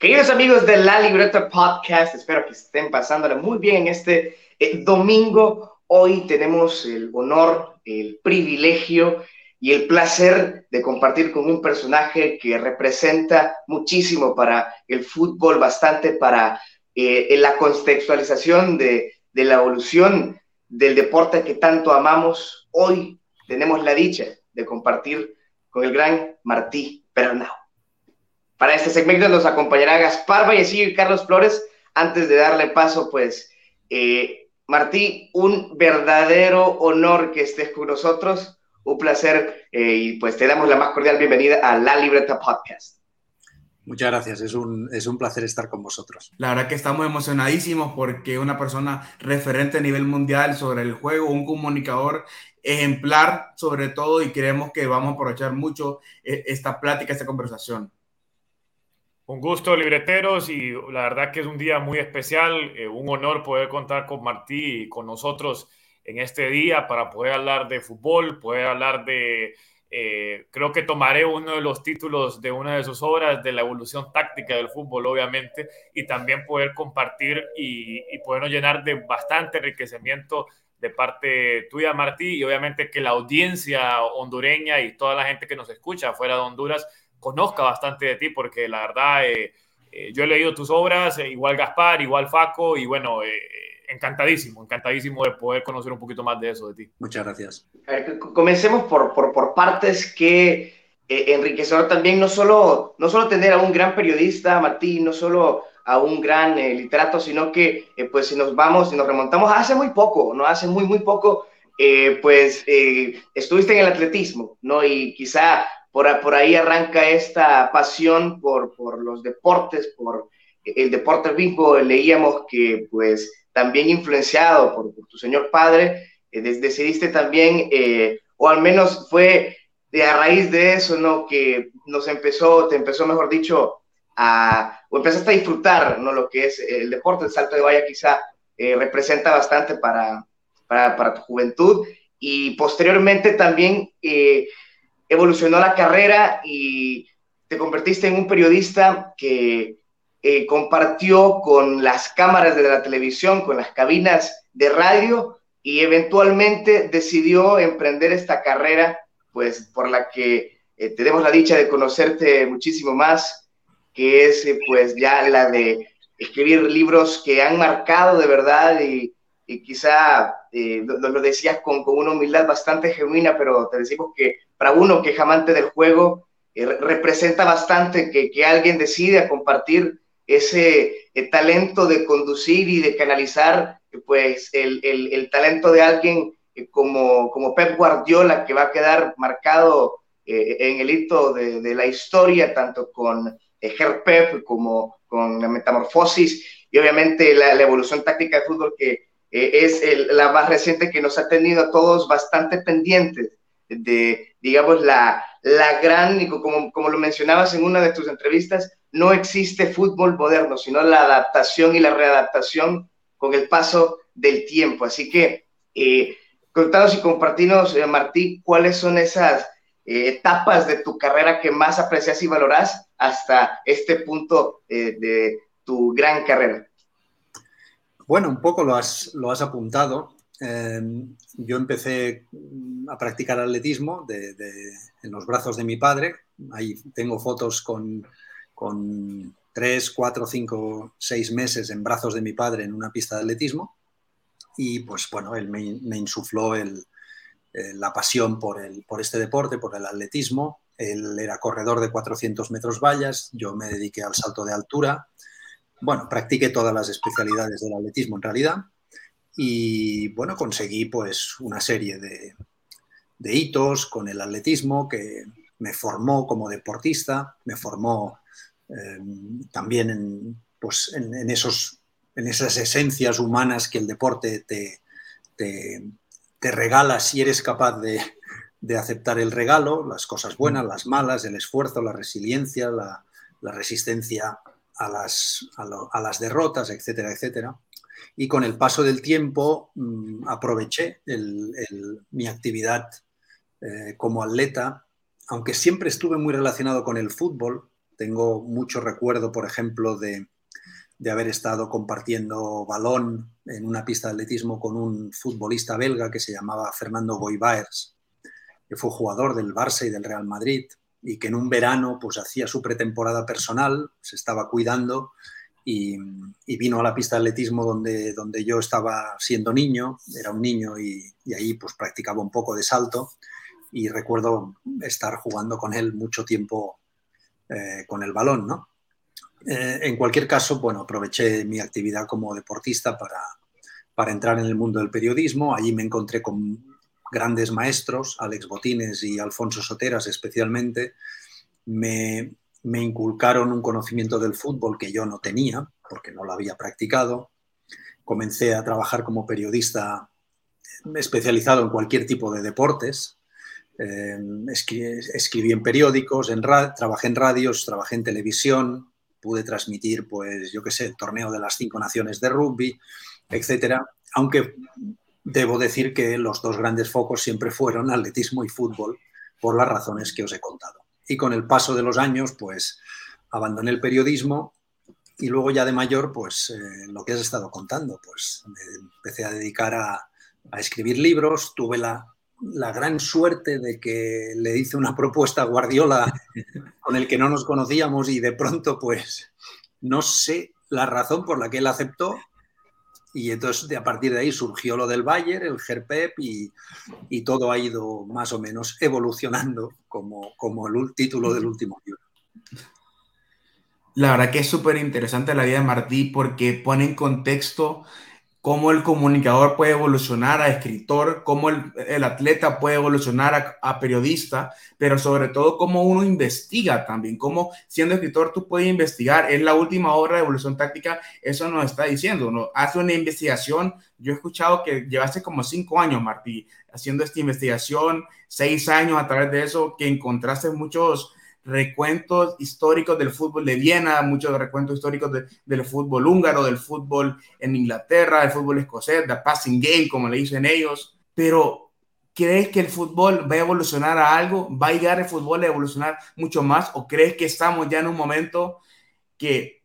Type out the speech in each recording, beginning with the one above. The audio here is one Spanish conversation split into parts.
Queridos amigos de La Libreta Podcast, espero que estén pasándole muy bien en este eh, domingo. Hoy tenemos el honor, el privilegio y el placer de compartir con un personaje que representa muchísimo para el fútbol, bastante para eh, la contextualización de, de la evolución del deporte que tanto amamos. Hoy tenemos la dicha de compartir con el gran Martí Pernau. Para este segmento nos acompañará Gaspar Vallecillo y Carlos Flores. Antes de darle paso, pues, eh, Martí, un verdadero honor que estés con nosotros. Un placer eh, y pues te damos la más cordial bienvenida a La Libreta Podcast. Muchas gracias, es un, es un placer estar con vosotros. La verdad que estamos emocionadísimos porque una persona referente a nivel mundial sobre el juego, un comunicador ejemplar sobre todo y creemos que vamos a aprovechar mucho eh, esta plática, esta conversación. Un gusto, libreteros, y la verdad que es un día muy especial, eh, un honor poder contar con Martí y con nosotros en este día para poder hablar de fútbol, poder hablar de, eh, creo que tomaré uno de los títulos de una de sus obras, de la evolución táctica del fútbol, obviamente, y también poder compartir y, y podernos llenar de bastante enriquecimiento de parte tuya, Martí, y obviamente que la audiencia hondureña y toda la gente que nos escucha fuera de Honduras conozca bastante de ti, porque la verdad, eh, eh, yo he leído tus obras, eh, igual Gaspar, igual Faco, y bueno, encantadísimo, encantadísimo de poder conocer un poquito más de eso de ti. Muchas gracias. comencemos por, por, por partes que enriquecedor también, no solo, no solo tener a un gran periodista, Martín, no solo a un gran literato, sino que, pues, si nos vamos, si nos remontamos hace muy poco, no hace muy, muy poco, pues estuviste en el atletismo, ¿no? Y quizá por, ahí arranca esta pasión por, los deportes, por el deporte vivo. Leíamos que, pues, también influenciado por, tu señor padre, eh, decidiste también, eh, o al menos fue de a raíz de eso, ¿no? Que nos empezó, te empezó, mejor dicho, a, o empezaste a disfrutar, ¿no? Lo que es el deporte, el salto de valla quizá eh, representa bastante para, para, tu juventud. Y posteriormente también evolucionó la carrera y te convertiste en un periodista que eh, compartió con las cámaras de la televisión, con las cabinas de radio y eventualmente decidió emprender esta carrera, pues por la que eh, tenemos la dicha de conocerte muchísimo más, que es eh, pues ya la de escribir libros que han marcado de verdad y, quizá lo, decías con, con, una humildad bastante genuina, pero te decimos que para uno que es amante del juego, eh, representa bastante que, que, alguien decida compartir ese eh, talento de conducir y de canalizar pues el, el, el talento de alguien eh, como, como Pep Guardiola, que va a quedar marcado en el hito de, de, la historia, tanto con Ger Pep como con la metamorfosis y obviamente la, la evolución táctica de fútbol que es la más reciente que nos ha tenido a todos bastante pendientes de, digamos, la, la gran, como, como lo mencionabas en una de tus entrevistas, no existe fútbol moderno, sino la adaptación y la readaptación con el paso del tiempo. Así que eh, contanos y compartinos, eh, Martí, cuáles son esas eh, etapas de tu carrera que más aprecias y valoras hasta este punto eh, de tu gran carrera. Bueno, un poco lo has, lo has apuntado. Em, yo empecé a practicar atletismo en los brazos de mi padre. Ahí tengo fotos con, con tres, cuatro, cinco, seis meses en brazos de mi padre en una pista de atletismo. Y pues bueno, él me, insufló eh, la pasión por, por este deporte, por el atletismo. Él era corredor de 400 metros vallas, yo me dediqué al salto de altura. Bueno, practiqué todas las especialidades del atletismo en realidad y bueno, conseguí pues una serie de, hitos con el atletismo que me formó como deportista, me formó em, también en, pues, en, esos, en esas esencias humanas que el deporte te, te, regala si eres capaz de, aceptar el regalo, las cosas buenas, las malas, el esfuerzo, la resiliencia, la, resistencia a las, a las derrotas, etcétera, etcétera. Y con el paso del tiempo mm, aproveché mi actividad eh, como atleta, aunque siempre estuve muy relacionado con el fútbol, Tengo mucho recuerdo, por ejemplo, de, de haber estado compartiendo balón en una pista de atletismo con un futbolista belga que se llamaba Fernando Goibaers, que fue jugador del Barça y del Real Madrid y que en un verano pues hacía su pretemporada personal, se estaba cuidando y, vino a la pista de atletismo donde, donde yo estaba siendo niño, era un niño y, ahí pues practicaba un poco de salto y recuerdo estar jugando con él mucho tiempo eh, con el balón, ¿no? Eh, en cualquier caso, bueno, aproveché mi actividad como deportista para, para entrar en el mundo del periodismo. Allí me encontré con grandes maestros, Alex Botines y Alfonso Soteras especialmente. Me, me inculcaron un conocimiento del fútbol que yo no tenía, porque no lo había practicado. Comencé a trabajar como periodista especializado en cualquier tipo de deportes. Eh, escribí, en periódicos, trabajé en radios, trabajé en televisión, pude transmitir, pues, yo qué sé, el torneo de las cinco naciones de rugby, etcétera. Aunque debo decir que los dos grandes focos siempre fueron atletismo y fútbol, por las razones que os he contado. Y con el paso de los años, pues, abandoné el periodismo y luego ya de mayor, pues, eh, lo que has estado contando, pues, empecé a dedicar a, a escribir libros, tuve la la gran suerte de que le hice una propuesta a Guardiola con el que no nos conocíamos y de pronto pues no sé la razón por la que él aceptó y entonces a partir de ahí surgió lo del Bayern, el GERPEP y, y todo ha ido más o menos evolucionando como, como el título del último libro. La verdad que es súper interesante la vida de Martí porque pone en contexto cómo el comunicador puede evolucionar a escritor, cómo el, atleta puede evolucionar a, periodista, pero sobre todo cómo uno investiga también, cómo siendo escritor tú puedes investigar. Es la última obra de evolución táctica, eso nos está diciendo. Uno hace una investigación. Yo he escuchado que llevaste como cinco años, Martí, haciendo esta investigación, seis años a través de eso, que encontraste muchos recuentos históricos del fútbol de Viena, muchos recuentos históricos del fútbol húngaro, del fútbol en Inglaterra, del fútbol escocés, de passing game, como le dicen ellos. Pero, ¿crees que el fútbol va a evolucionar a algo? ¿Va a llegar el fútbol a evolucionar mucho más? ¿O crees que estamos ya en un momento que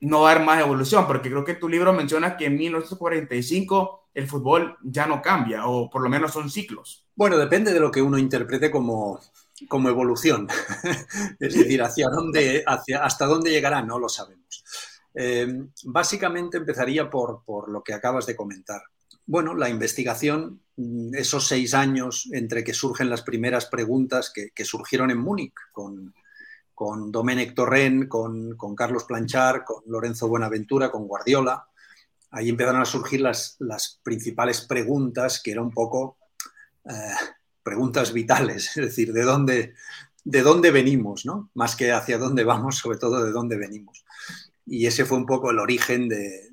no va a haber más evolución? Porque creo que tu libro menciona que en 1945 el fútbol ya no cambia, o por lo menos son ciclos. Bueno, depende de lo que uno interprete como, como evolución. es decir, hacia dónde, hacia, hasta dónde llegará, no lo sabemos. Eh, básicamente empezaría por, lo que acabas de comentar. Bueno, la investigación, mm, esos seis años entre que surgen las primeras preguntas que, surgieron en Múnich con, con Domenech Torrent, con, Carlos Planchar, con Lorenzo Buenaventura, con Guardiola. Ahí empezaron a surgir las, las principales preguntas que era un poco eh, preguntas vitales, es decir, de dónde, de dónde venimos, ¿no? Más que hacia dónde vamos, sobre todo de dónde venimos. Y ese fue un poco el origen de,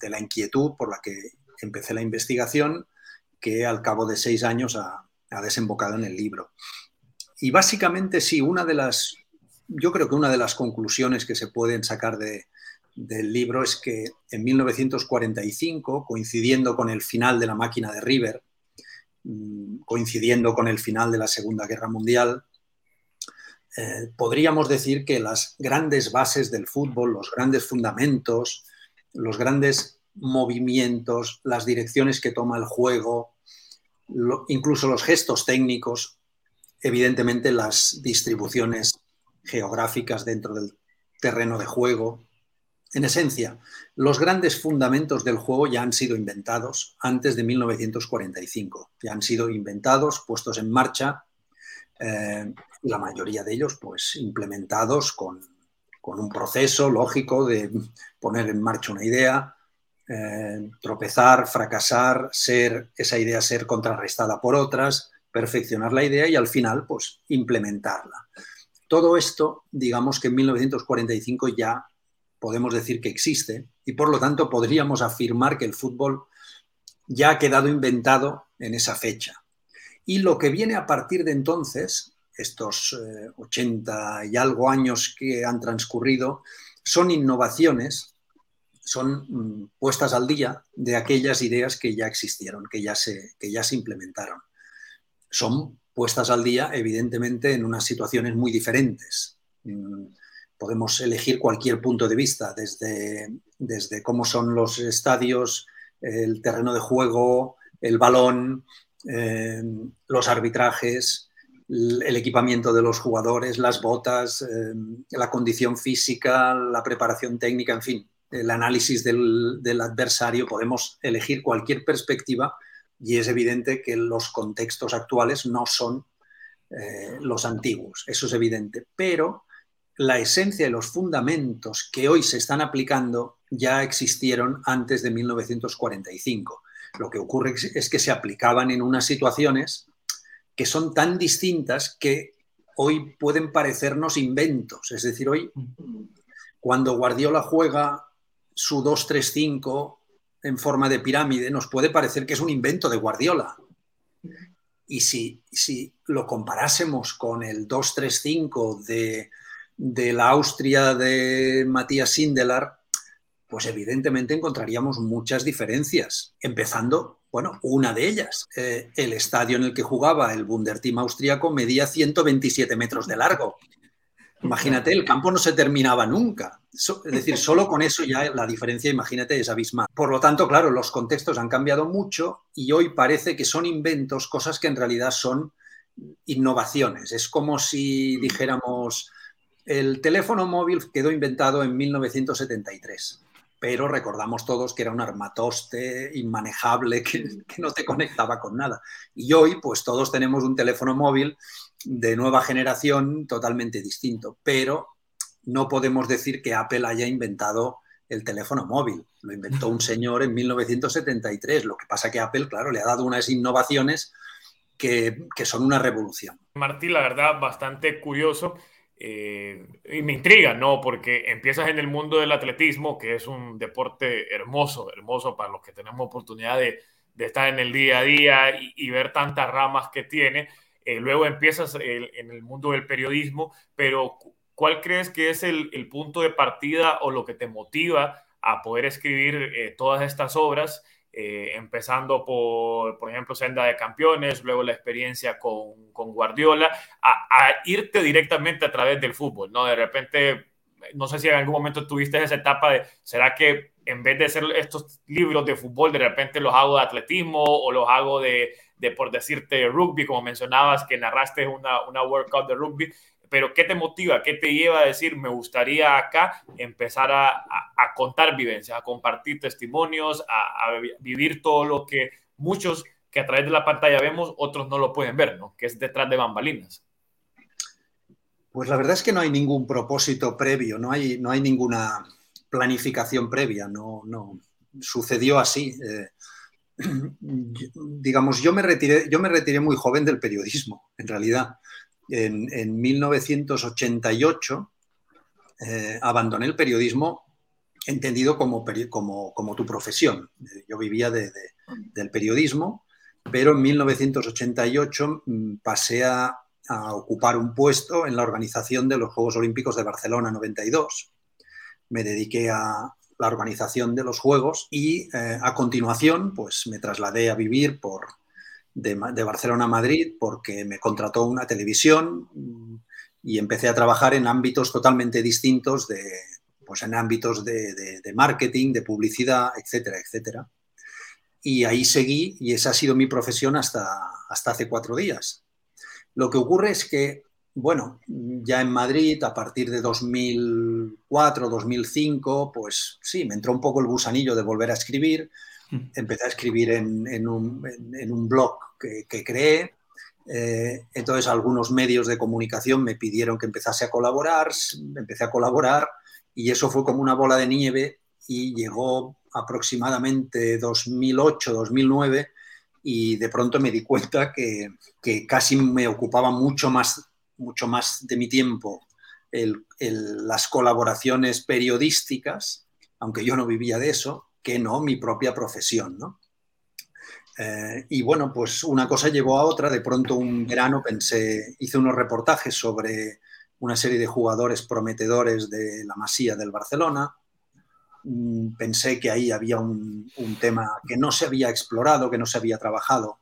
la inquietud por la que empecé la investigación, que al cabo de seis años ha, desembocado en el libro. Y básicamente sí, una de las, yo creo que una de las conclusiones que se pueden sacar del libro es que en 1945, coincidiendo con el final de la máquina de River, coincidiendo con el final de la Segunda Guerra Mundial, eh, podríamos decir que las grandes bases del fútbol, los grandes fundamentos, los grandes movimientos, las direcciones que toma el juego, incluso los gestos técnicos, evidentemente las distribuciones geográficas dentro del terreno de juego, en esencia, los grandes fundamentos del juego ya han sido inventados antes de 1945, ya han sido inventados, puestos en marcha, eh, la mayoría de ellos pues implementados con, un proceso lógico de poner en marcha una idea, eh, tropezar, fracasar, ser esa idea ser contrarrestada por otras, perfeccionar la idea y al final pues implementarla. Todo esto, digamos que en 1945 ya podemos decir que existe y por lo tanto podríamos afirmar que el fútbol ya ha quedado inventado en esa fecha. Y lo que viene a partir de entonces, estos 80 eh, y algo años que han transcurrido, son innovaciones, son mm, puestas al día de aquellas ideas que ya existieron, que ya se, que ya se implementaron. Son puestas al día, evidentemente, en unas situaciones muy diferentes Mm, podemos elegir cualquier punto de vista, desde, desde cómo son los estadios, el terreno de juego, el balón, eh, los arbitrajes, el equipamiento de los jugadores, las botas, eh, la condición física, la preparación técnica, en fin, el análisis del, adversario. Podemos elegir cualquier perspectiva y es evidente que los contextos actuales no son eh, los antiguos, eso es evidente, pero la esencia y los fundamentos que hoy se están aplicando ya existieron antes de 1945. Lo que ocurre es que se aplicaban en unas situaciones que son tan distintas que hoy pueden parecernos inventos. Es decir, hoy cuando Guardiola juega su 2-3-5 en forma de pirámide, nos puede parecer que es un invento de Guardiola. Y si, si lo comparásemos con el 2-3-5 de, de, la Austria de Matías Sindelar, pues evidentemente encontraríamos muchas diferencias, empezando, bueno, una de ellas. Eh, el estadio en el que jugaba el Bunderteam austriaco medía 127 metros de largo. Imagínate, el campo no se terminaba nunca. es decir, solo con eso ya la diferencia, imagínate, es abismal. Por lo tanto, claro, los contextos han cambiado mucho y hoy parece que son inventos, cosas que en realidad son innovaciones. Es como si dijéramos, el teléfono móvil quedó inventado en 1973 pero recordamos todos que era un armatoste inmanejable que, no te conectaba con nada. Y hoy, pues todos tenemos un teléfono móvil de nueva generación totalmente distinto, pero no podemos decir que Apple haya inventado el teléfono móvil. Lo inventó un señor en 1973. Lo que pasa que Apple, claro, le ha dado unas innovaciones que, que son una revolución. Martín, la verdad, bastante curioso eh, y me intriga, ¿no? Porque empiezas en el mundo del atletismo, que es un deporte hermoso, hermoso para los que tenemos oportunidad de, estar en el día a día y, ver tantas ramas que tiene. Eh, luego empiezas en el mundo del periodismo, pero ¿cuál crees que es el, punto de partida o lo que te motiva a poder escribir eh, todas estas obras? Eh, empezando por, por ejemplo, Senda de Campeones, luego la experiencia con, con Guardiola, a, irte directamente a través del fútbol, ¿no? De repente, no sé si en algún momento tuviste esa etapa de, ¿será que en vez de hacer estos libros de fútbol, de repente los hago de atletismo o los hago de, de por decirte, rugby, como mencionabas, que narraste una, una workout de rugby? Pero ¿qué te motiva? ¿Qué te lleva a decir, me gustaría acá empezar a, contar vivencias, a compartir testimonios, a, vivir todo lo que muchos que a través de la pantalla vemos, otros no lo pueden ver, ¿no? Que es detrás de bambalinas. Pues la verdad es que no hay ningún propósito previo, no hay, no hay ninguna planificación previa, no, no sucedió así. Eh, digamos, yo me, retiré, yo me retiré muy joven del periodismo, en realidad en, 1988 eh, abandoné el periodismo entendido como, tu profesión. Yo vivía del periodismo, pero en 1988 mm, pasé a, ocupar un puesto en la organización de los Juegos Olímpicos de Barcelona 92. Me dediqué a la organización de los Juegos y eh, a continuación pues, me trasladé a vivir por, de, Barcelona a Madrid porque me contrató una televisión y empecé a trabajar en ámbitos totalmente distintos, de, pues en ámbitos de, marketing, de publicidad, etcétera, etcétera. Y ahí seguí y esa ha sido mi profesión hasta, hasta hace cuatro días. Lo que ocurre es que, bueno, ya en Madrid, a partir de 2004, 2005, pues sí, me entró un poco el gusanillo de volver a escribir. Mm. Empecé a escribir en, un, en un blog que, creé. Eh, entonces algunos medios de comunicación me pidieron que empezase a colaborar, empecé a colaborar y eso fue como una bola de nieve y llegó aproximadamente 2008-2009 y de pronto me di cuenta que, casi me ocupaba mucho más, mucho más de mi tiempo las colaboraciones periodísticas, aunque yo no vivía de eso, que no mi propia profesión. ¿no? Eh, y bueno, pues una cosa llevó a otra. De pronto un verano pensé, hice unos reportajes sobre una serie de jugadores prometedores de la Masía del Barcelona. Mm, pensé que ahí había un, tema que no se había explorado, que no se había trabajado.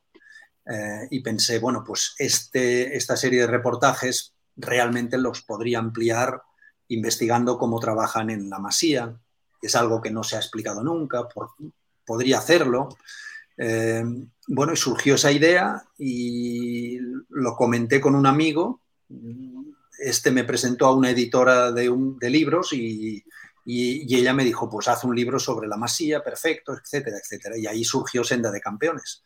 Eh, y pensé, bueno, pues este, esta serie de reportajes realmente los podría ampliar investigando cómo trabajan en la masía. Es algo que no se ha explicado nunca, podría hacerlo. Eh, bueno, y surgió esa idea y lo comenté con un amigo. Este me presentó a una editora de, de libros y, y, ella me dijo, pues haz un libro sobre la masía, perfecto, etcétera, etcétera. Y ahí surgió Senda de Campeones.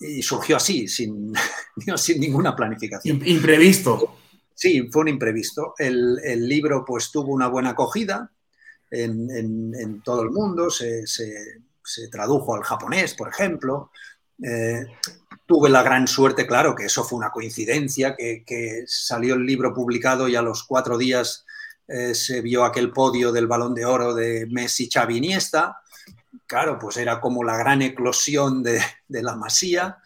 Y surgió así, sin, sin ninguna planificación. Imprevisto. Sí, fue un imprevisto. El, el libro pues tuvo una buena acogida en, en, todo el mundo, se, se, se, tradujo al japonés, por ejemplo. Eh, tuve la gran suerte, claro, que eso fue una coincidencia, que, que salió el libro publicado y a los cuatro días eh, se vio aquel podio del balón de oro de Messi, Xavi, Iniesta. Claro, pues era como la gran eclosión de, la masía.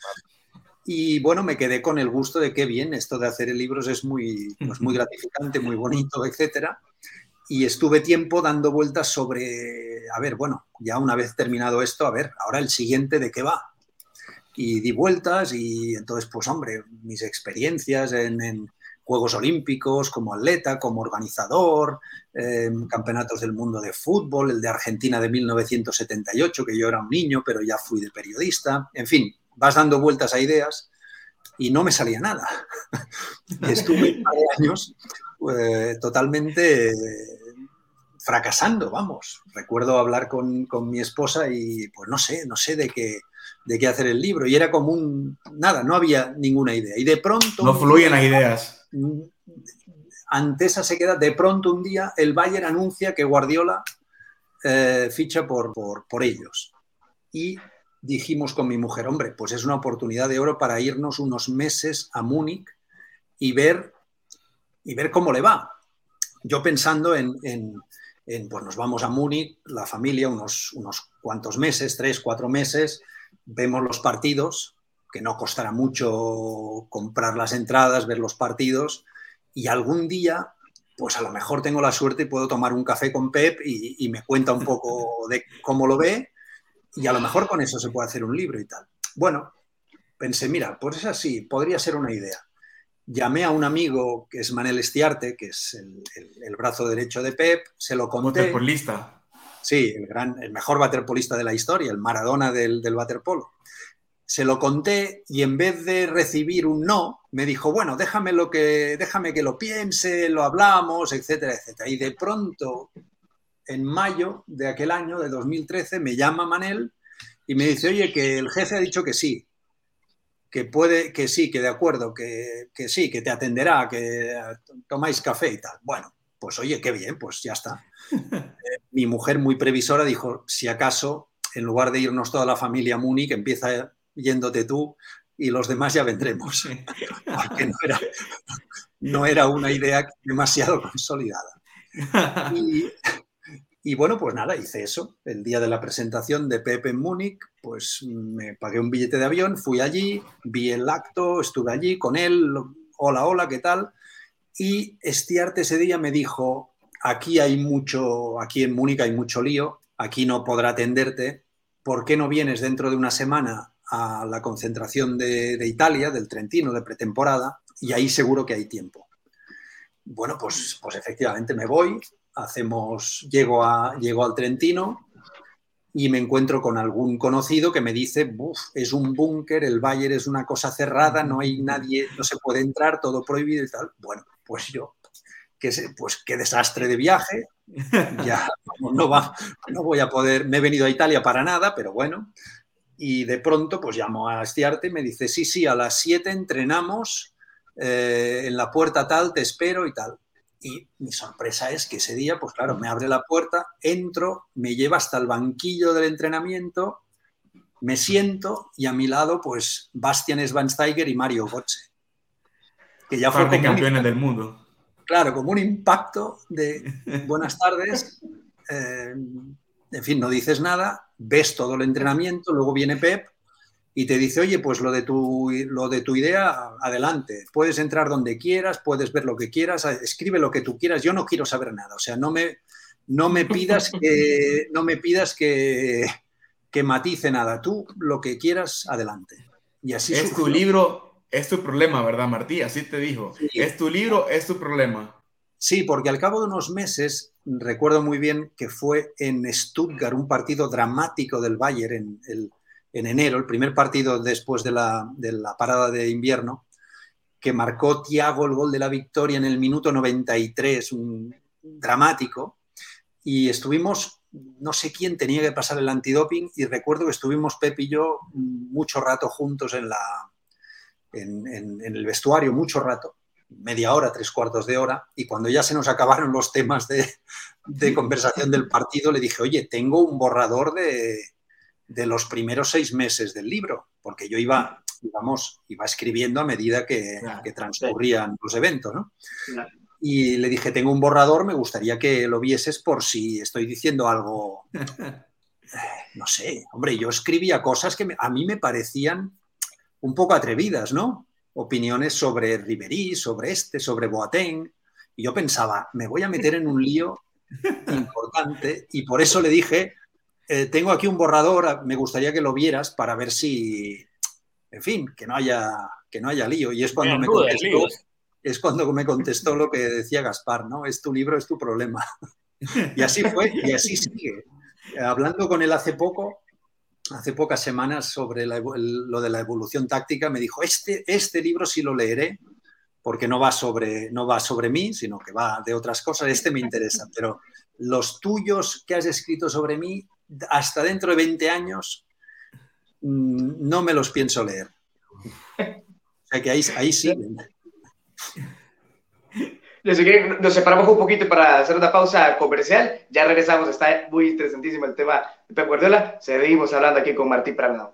Y bueno, me quedé con el gusto de qué bien, esto de hacer libros es muy, pues muy gratificante, muy bonito, etcétera. Y estuve tiempo dando vueltas sobre, a ver, bueno, ya una vez terminado esto, a ver, ahora el siguiente de qué va. Y di vueltas y entonces, pues hombre, mis experiencias en Juegos Olímpicos, como atleta, como organizador, em, campeonatos del mundo de fútbol, el de Argentina de 1978, que yo era un niño, pero ya fui de periodista. En fin, vas dando vueltas a ideas y no me salía nada. Estuve un par de años eh, totalmente fracasando, vamos. Recuerdo hablar con, con, mi esposa y pues no sé, no sé de qué, de qué hacer el libro. Y era como un, nada, no había ninguna idea. Y de pronto... No fluyen las ideas ante esa sequedad, de pronto un día el Bayern anuncia que Guardiola eh, ficha por, por, ellos. Y dijimos con mi mujer, hombre, pues es una oportunidad de oro para irnos unos meses a Múnich y ver, y ver cómo le va. Yo pensando en, pues nos vamos a Múnich, la familia, unos, unos cuantos meses, tres, cuatro meses, vemos los partidos, que no costará mucho comprar las entradas, ver los partidos y algún día, pues a lo mejor tengo la suerte y puedo tomar un café con Pep y, me cuenta un poco de cómo lo ve y a lo mejor con eso se puede hacer un libro y tal. Bueno, pensé, mira, pues es así, podría ser una idea. Llamé a un amigo que es Manel Estiarte, que es el, brazo derecho de Pep, se lo conté. Waterpolista. Sí, el, gran, el mejor waterpolista de la historia, el Maradona del, del waterpolo se lo conté y en vez de recibir un no, me dijo, bueno, déjame, lo que, déjame que lo piense, lo hablamos, etcétera, etcétera. Y de pronto, en mayo de aquel año, de 2013, me llama Manel y me dice, oye, que el jefe ha dicho que sí, que puede, que sí, que de acuerdo, que, que sí, que te atenderá, que tomáis café y tal. Bueno, pues oye, qué bien, pues ya está. Eh, mi mujer muy previsora dijo, si acaso, en lugar de irnos toda la familia a Múnich, empieza yéndote tú y los demás ya vendremos. Porque no era, una idea demasiado consolidada. Y, bueno, pues nada, hice eso. El día de la presentación de Pepe en Múnich, pues me pagué un billete de avión, fui allí, vi el acto, estuve allí con él, hola, hola, ¿qué tal? Y Estiarte ese día me dijo, aquí hay mucho, aquí en Múnich hay mucho lío, aquí no podrá atenderte, ¿por qué no vienes dentro de una semana a la concentración de, Italia, del Trentino, de pretemporada, y ahí seguro que hay tiempo. Bueno, pues, pues efectivamente me voy, hacemos, llego, a, llego al Trentino y me encuentro con algún conocido que me dice, es un búnker, el Bayern es una cosa cerrada, no hay nadie, no se puede entrar, todo prohibido y tal. Bueno, pues yo, pues qué desastre de viaje, ya no, va, no voy a poder, me he venido a Italia para nada, pero bueno, y de pronto pues llamo a Estiarte y me dice, sí, sí, a las 7 entrenamos, eh, en la puerta tal, te espero y tal. Y mi sorpresa es que ese día, pues claro, me abre la puerta, entro, me lleva hasta el banquillo del entrenamiento, me siento y a mi lado pues Bastian Schweinsteiger y Mario Götze. Que ya fueron campeones del mundo. Claro, como un impacto de buenas tardes. Eh, en fin, no dices nada, ves todo el entrenamiento, luego viene Pep y te dice, oye, pues lo de tu, lo de tu idea, adelante, puedes entrar donde quieras, puedes ver lo que quieras, escribe lo que tú quieras, yo no quiero saber nada, o sea, no me, no me pidas que, no me pidas que, que matice nada, tú lo que quieras, adelante. Y así es tu libro, es tu problema, ¿verdad, Martí? Así te dijo. Es tu libro, es tu problema. Sí, porque al cabo de unos meses, recuerdo muy bien que fue en Stuttgart un partido dramático del Bayern en, en enero, el primer partido después de la, de la, parada de invierno, que marcó Thiago el gol de la victoria en el minuto 93, un dramático, y estuvimos, no sé quién tenía que pasar el antidoping, y recuerdo que estuvimos Pep y yo mucho rato juntos en la, en, el vestuario mucho rato, media hora, tres cuartos de hora, y cuando ya se nos acabaron los temas de, conversación del partido, le dije, oye, tengo un borrador de, los primeros seis meses del libro, porque yo iba, digamos, iba escribiendo a medida que, transcurrían los eventos, ¿no? Y le dije, tengo un borrador, me gustaría que lo vieses por si estoy diciendo algo, no sé, hombre, yo escribía cosas que a mí me parecían un poco atrevidas, ¿no? Opiniones sobre Ribery, sobre este, sobre Boateng. Y yo pensaba, me voy a meter en un lío importante y por eso le dije, eh, tengo aquí un borrador, me gustaría que lo vieras para ver si, en fin, que no haya, que no haya lío. Y es cuando me contestó, es cuando me contestó lo que decía Gaspar, ¿no? Es tu libro, es tu problema. y así fue, y así sigue. Hablando con él hace poco, hace pocas semanas sobre lo de la evolución táctica, me dijo, este, este libro sí lo leeré, porque no va, sobre, no va sobre mí, sino que va de otras cosas, este me interesa, pero los tuyos que has escrito sobre mí, hasta dentro de 20 años, mm, no me los pienso leer. O sea que ahí, ahí siguen. Que nos separamos un poquito para hacer una pausa comercial. Ya regresamos. Está muy interesantísimo el tema de Pep Guardiola. Seguimos hablando aquí con Martín Prado.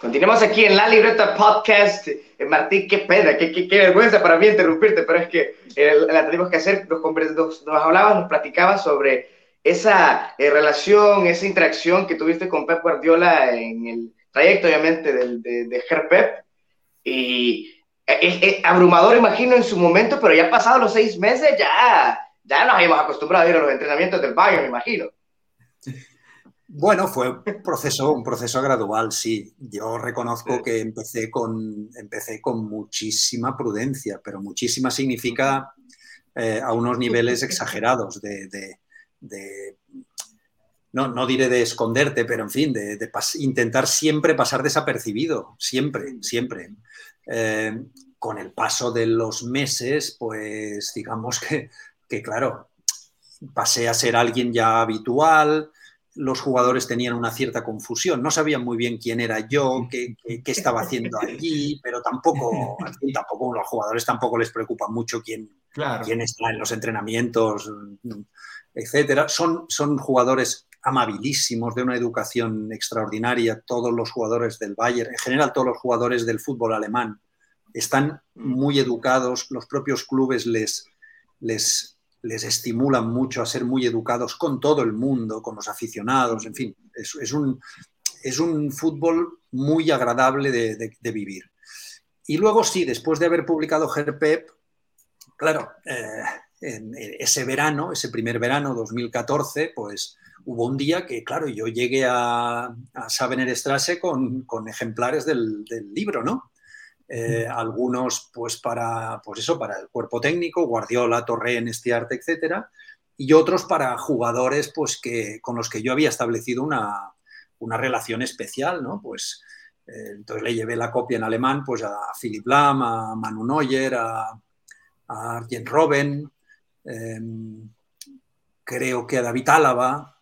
Continuamos aquí en la libreta podcast. Eh, Martín, qué pena, qué, qué, vergüenza para mí interrumpirte, pero es que eh, la tenemos que hacer. Nos, nos, nos hablabas, nos platicabas sobre esa eh, relación, esa interacción que tuviste con Pep Guardiola en el trayecto, obviamente, del, de, de Pep. Y es, abrumador, imagino, en su momento, pero ya pasado los seis meses, ya, ya nos habíamos acostumbrado a ir a los entrenamientos del Bayern, me imagino. Bueno, fue un proceso, un proceso gradual, sí. Yo reconozco que empecé con, empecé con muchísima prudencia, pero muchísima significa eh, a unos niveles exagerados de, de, no, no, diré de esconderte, pero en fin, de, intentar siempre pasar desapercibido, siempre, siempre. Eh, con el paso de los meses, pues digamos que, claro, pasé a ser alguien ya habitual, los jugadores tenían una cierta confusión, no sabían muy bien quién era yo, qué, estaba haciendo allí, pero tampoco, tampoco, los jugadores tampoco les preocupa mucho quién, quién está en los entrenamientos, etcétera. Son, son jugadores amabilísimos, de una educación extraordinaria, todos los jugadores del Bayern, en general todos los jugadores del fútbol alemán, están muy educados, los propios clubes les, les, les estimulan mucho a ser muy educados con todo el mundo, con los aficionados, en fin, es, un, es un fútbol muy agradable de, vivir. Y luego sí, después de haber publicado Gerpep, claro, eh, en ese verano, ese primer verano 2014, pues hubo un día que, claro, yo llegué a, a Sabener Strasse con, con ejemplares del, del, libro, ¿no? Eh, algunos, pues para, pues eso, para el cuerpo técnico, Guardiola, Torren, Estiarte, etcétera, y otros para jugadores, pues que, con los que yo había establecido una, una relación especial, ¿no? Pues eh, entonces le llevé la copia en alemán, pues a Philip Lam, a Manu Neuer, a, a Arjen Robben, em, creo que a David Álava,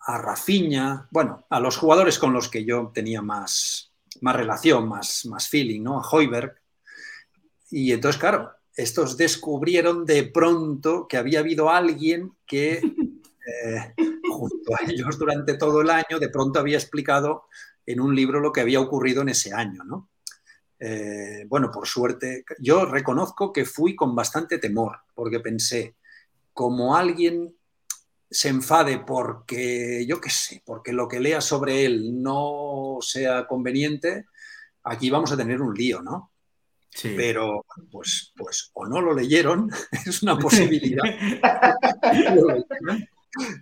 a Rafinha, bueno, a los jugadores con los que yo tenía más, más relación, más, más feeling, ¿no? A Hoiberg. Y entonces, claro, estos descubrieron de pronto que había habido alguien que, eh, junto a ellos durante todo el año, de pronto había explicado en un libro lo que había ocurrido en ese año, ¿no? Eh, bueno, por suerte, yo reconozco que fui con bastante temor, porque pensé, como alguien se enfade porque, yo qué sé, porque lo que lea sobre él no sea conveniente, aquí vamos a tener un lío, ¿no? Sí. Pero, pues, pues, o no lo leyeron, es una posibilidad.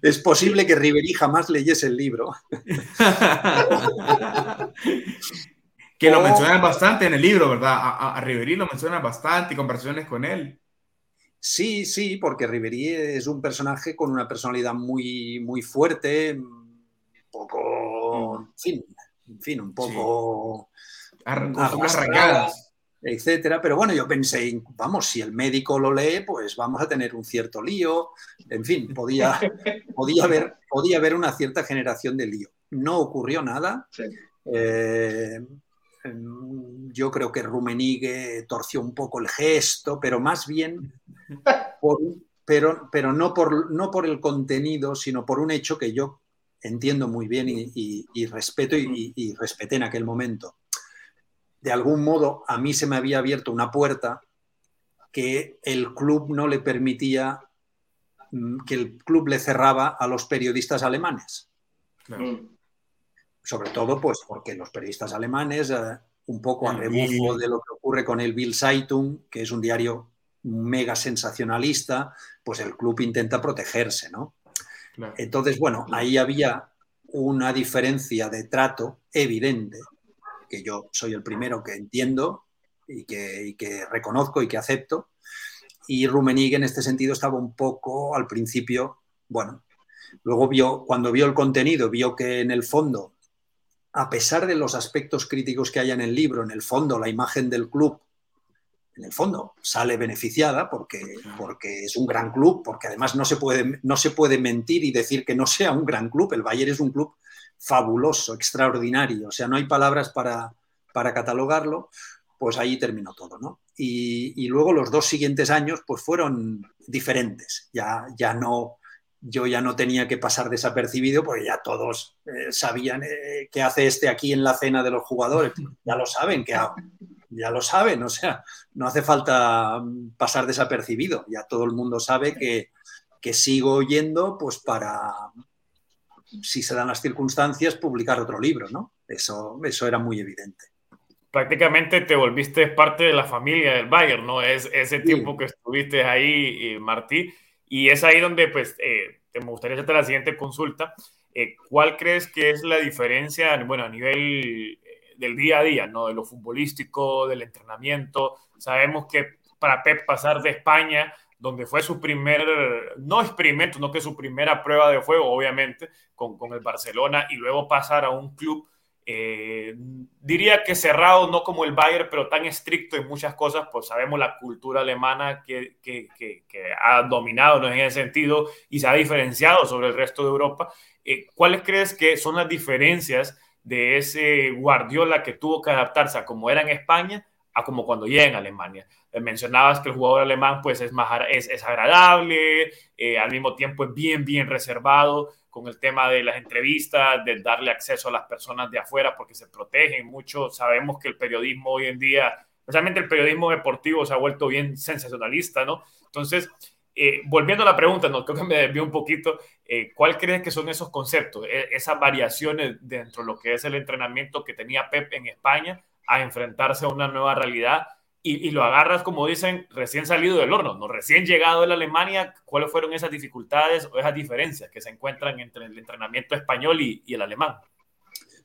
es posible que Riverí jamás leyese el libro. Que lo mencionan bastante en el libro, ¿verdad? A, a, Riverí lo mencionan bastante y conversaciones con él. Sí, sí, porque Riverí es un personaje con una personalidad muy, muy fuerte, un poco, en fin, en fin un poco... Sí. arrancadas etcétera. Pero bueno, yo pensé, vamos, si el médico lo lee, pues vamos a tener un cierto lío. En fin, podía, podía, haber, podía haber una cierta generación de lío. No ocurrió nada. Eh, yo creo que Rumenigue torció un poco el gesto, pero más bien pero, pero no, por, no por el contenido, sino por un hecho que yo entiendo muy bien y, respeto y, y respeté en aquel momento. De algún modo a mí se me había abierto una puerta que el club no le permitía, mm, que el club le cerraba a los periodistas alemanes. Sobre todo, pues, porque los periodistas alemanes, eh, un poco a rebufo de lo que ocurre con el Bill Zeitung, que es un diario mega sensacionalista, pues el club intenta protegerse, ¿no? Entonces, bueno, ahí había una diferencia de trato evidente que yo soy el primero que entiendo y que, reconozco y que acepto. Y Rummenigge en este sentido estaba un poco al principio, bueno, luego vio, cuando vio el contenido, vio que en el fondo, a pesar de los aspectos críticos que hay en el libro, en el fondo la imagen del club, en el fondo sale beneficiada porque, porque es un gran club, porque además no se, puede, no se puede mentir y decir que no sea un gran club. El Bayern es un club fabuloso, extraordinario, o sea, no hay palabras para, para catalogarlo, pues ahí terminó todo, ¿no? Y, luego los dos siguientes años, pues fueron diferentes, ya, ya no, yo ya no tenía que pasar desapercibido porque ya todos eh, sabían eh, qué hace este aquí en la cena de los jugadores, ya lo saben, que ya lo saben, o sea, no hace falta pasar desapercibido, ya todo el mundo sabe que, que sigo yendo pues para, si se dan las circunstancias, publicar otro libro, ¿no? Eso, eso era muy evidente. Prácticamente te volviste parte de la familia del Bayern, ¿no? Es ese tiempo que estuviste ahí, eh, Martí, y es ahí donde, pues, eh, me gustaría hacerte la siguiente consulta. Eh, ¿Cuál crees que es la diferencia, bueno, a nivel del día a día, ¿no? De lo futbolístico, del entrenamiento. Sabemos que para Pep pasar de España donde fue su primer, no experimento, no que su primera prueba de fuego, obviamente, con, con el Barcelona, y luego pasar a un club, eh, diría que cerrado, no como el Bayern, pero tan estricto en muchas cosas, pues sabemos la cultura alemana que, ha dominado ¿no? en ese sentido y se ha diferenciado sobre el resto de Europa. Eh, ¿Cuáles crees que son las diferencias de ese Guardiola que tuvo que adaptarse a como era en España a como cuando llega en Alemania? Eh, mencionabas que el jugador alemán pues es, más, es, es agradable, eh, al mismo tiempo es bien, bien reservado con el tema de las entrevistas, de darle acceso a las personas de afuera porque se protegen mucho. Sabemos que el periodismo hoy en día, especialmente el periodismo deportivo, se ha vuelto bien sensacionalista, ¿no? Entonces, eh, volviendo a la pregunta, no creo que me desvió un poquito, ¿cuál crees que son esos conceptos, e, esas variaciones dentro de lo que es el entrenamiento que tenía Pep en España a enfrentarse a una nueva realidad? Y, lo agarras, como dicen, recién salido del horno, no recién llegado de la Alemania, ¿cuáles fueron esas dificultades o esas diferencias que se encuentran entre el entrenamiento español y, el alemán?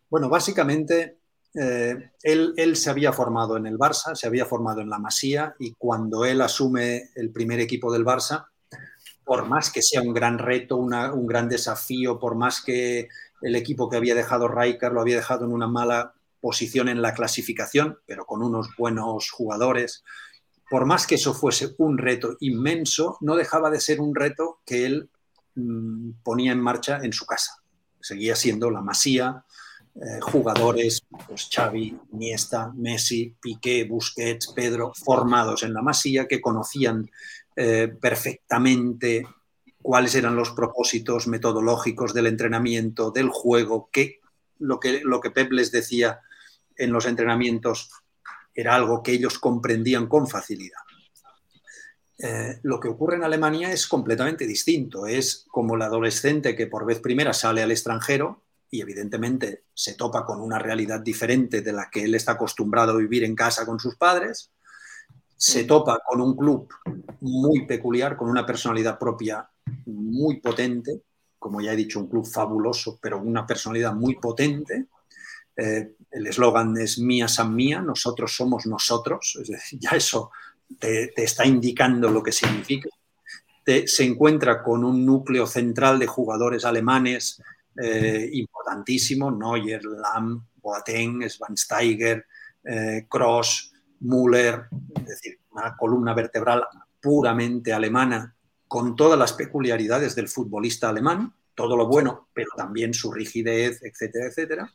Bueno, básicamente eh, él, se había formado en el Barça, se había formado en la Masía y cuando él asume el primer equipo del Barça, por más que sea un gran reto, un gran desafío, por más que el equipo que había dejado Rijkaard lo había dejado en una mala posición en la clasificación, pero con unos buenos jugadores. Por más que eso fuese un reto inmenso, no dejaba de ser un reto que él mm, ponía en marcha en su casa. Seguía siendo la masía, eh, jugadores, pues Xavi, Iniesta, Messi, Piqué, Busquets, Pedro, formados en la masía, que conocían eh, perfectamente cuáles eran los propósitos metodológicos del entrenamiento, del juego, que lo que, lo que Pep les decía en los entrenamientos era algo que ellos comprendían con facilidad. Eh, lo que ocurre en Alemania es completamente distinto. Es como el adolescente que por vez primera sale al extranjero y evidentemente se topa con una realidad diferente de la que él está acostumbrado a vivir en casa con sus padres. Se topa con un club muy peculiar, con una personalidad propia muy potente, como ya he dicho, un club fabuloso, pero una personalidad muy potente Eh, el eslogan es mía san mía, nosotros somos nosotros, ya eso te, está indicando lo que significa. se encuentra con un núcleo central de jugadores alemanes eh, importantísimo, Neuer, Lamm, Boateng, Schweinsteiger, eh, Müller, es decir, una columna vertebral puramente alemana con todas las peculiaridades del futbolista alemán, todo lo bueno, pero también su rigidez, etcétera, etcétera.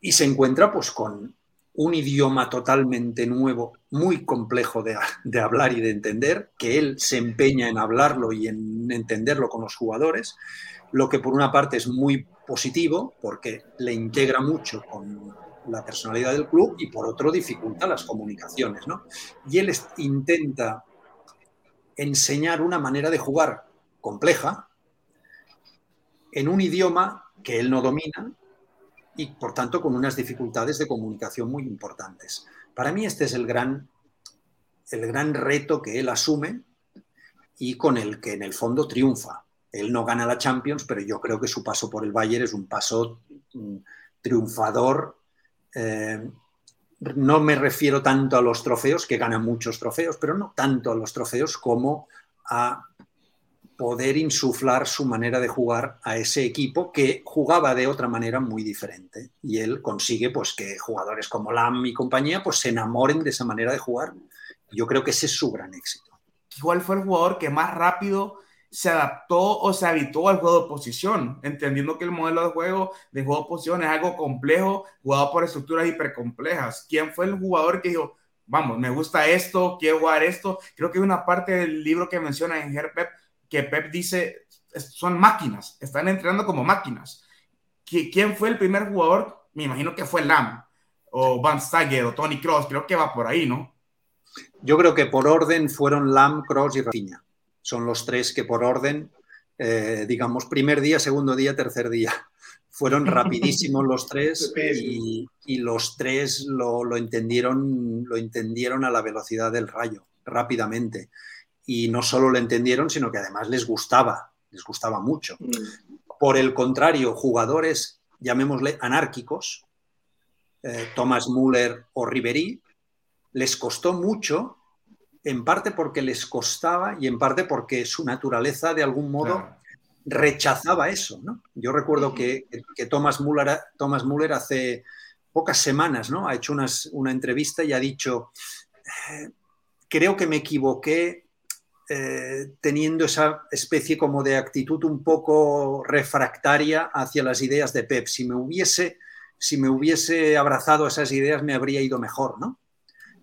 Y se encuentra pues con un idioma totalmente nuevo, muy complejo de, de, hablar y de entender, que él se empeña en hablarlo y en entenderlo con los jugadores, lo que por una parte es muy positivo porque le integra mucho con la personalidad del club y por otro dificulta las comunicaciones. ¿no? Y él intenta enseñar una manera de jugar compleja en un idioma que él no domina y por tanto con unas dificultades de comunicación muy importantes. Para mí este es el gran, el gran reto que él asume y con el que en el fondo triunfa. Él no gana la Champions, pero yo creo que su paso por el Bayern es un paso mm, triunfador. Eh, no me refiero tanto a los trofeos, que ganan muchos trofeos, pero no tanto a los trofeos como a poder insuflar su manera de jugar a ese equipo que jugaba de otra manera muy diferente. Y él consigue pues, que jugadores como Lam y compañía pues, se enamoren de esa manera de jugar. Yo creo que ese es su gran éxito. ¿Cuál fue el jugador que más rápido se adaptó o se habituó al juego de posición, entendiendo que el modelo de juego de juego de posición es algo complejo, jugado por estructuras hipercomplejas. ¿Quién fue el jugador que dijo, vamos, me gusta esto, quiero jugar esto? Creo que hay una parte del libro que menciona en Pep que Pep dice, son máquinas, están entrenando como máquinas. ¿Quién fue el primer jugador? Me imagino que fue Lam, o Van Steiger, o Tony Cross, creo que va por ahí, ¿no? Yo creo que por orden fueron Lam, Cross y Rafinha. Son los tres que por orden, eh, digamos, primer día, segundo día, tercer día. Fueron rapidísimos los tres y, los tres lo, entendieron, lo entendieron a la velocidad del rayo, rápidamente. Y no solo lo entendieron, sino que además les gustaba, les gustaba mucho. Mm. Por el contrario, jugadores, llamémosle anárquicos, eh, Thomas Müller o Ribery, les costó mucho en parte porque les costaba y en parte porque su naturaleza de algún modo rechazaba eso. Yo recuerdo que, Thomas, Müller, Thomas Müller hace pocas semanas ¿no? ha hecho una entrevista y ha dicho, eh, creo que me equivoqué eh, teniendo esa especie como de actitud un poco refractaria hacia las ideas de Pep. Si me hubiese, si me hubiese abrazado esas ideas me habría ido mejor, ¿no?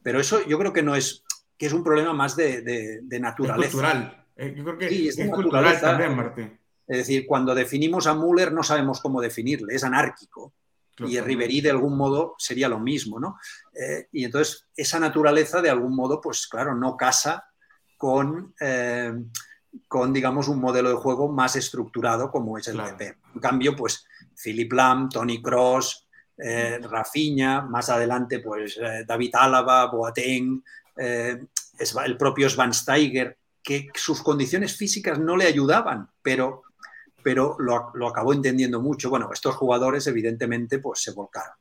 Pero eso yo creo que no es que es un problema más de, de, naturaleza. Es cultural. Yo creo que sí, es, cultural también, Martín. Es decir, cuando definimos a Müller no sabemos cómo definirle, es anárquico. y Ribery de algún modo sería lo mismo, ¿no? Eh, y entonces esa naturaleza de algún modo, pues claro, no casa con, eh, con, digamos, un modelo de juego más estructurado como es el Pep. En cambio, pues Philip Lam, Tony Cross, Rafinha, más adelante, pues David Álava, Boateng, eh, el propio Steiger, que sus condiciones físicas no le ayudaban, pero, pero lo, acabó entendiendo mucho. Bueno, estos jugadores evidentemente pues se volcaron.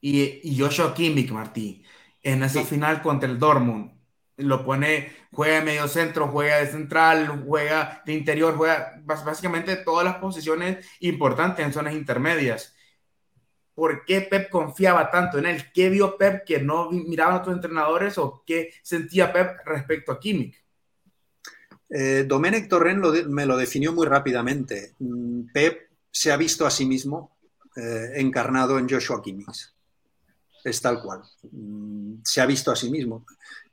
Y, Joshua Kimmich, Martí, en esa final contra el Dortmund, lo pone, juega de medio centro, juega de central, juega de interior, juega básicamente todas las posiciones importantes en zonas intermedias. ¿Por qué Pep confiaba tanto en él? ¿Qué vio Pep que no miraban otros entrenadores o qué sentía Pep respecto a Kimmich? Eh, Domenech Torren me lo definió muy rápidamente. Mm, Pep se ha visto a sí mismo eh, encarnado en Joshua Kimmich. Es tal cual. Mm, se ha visto a sí mismo.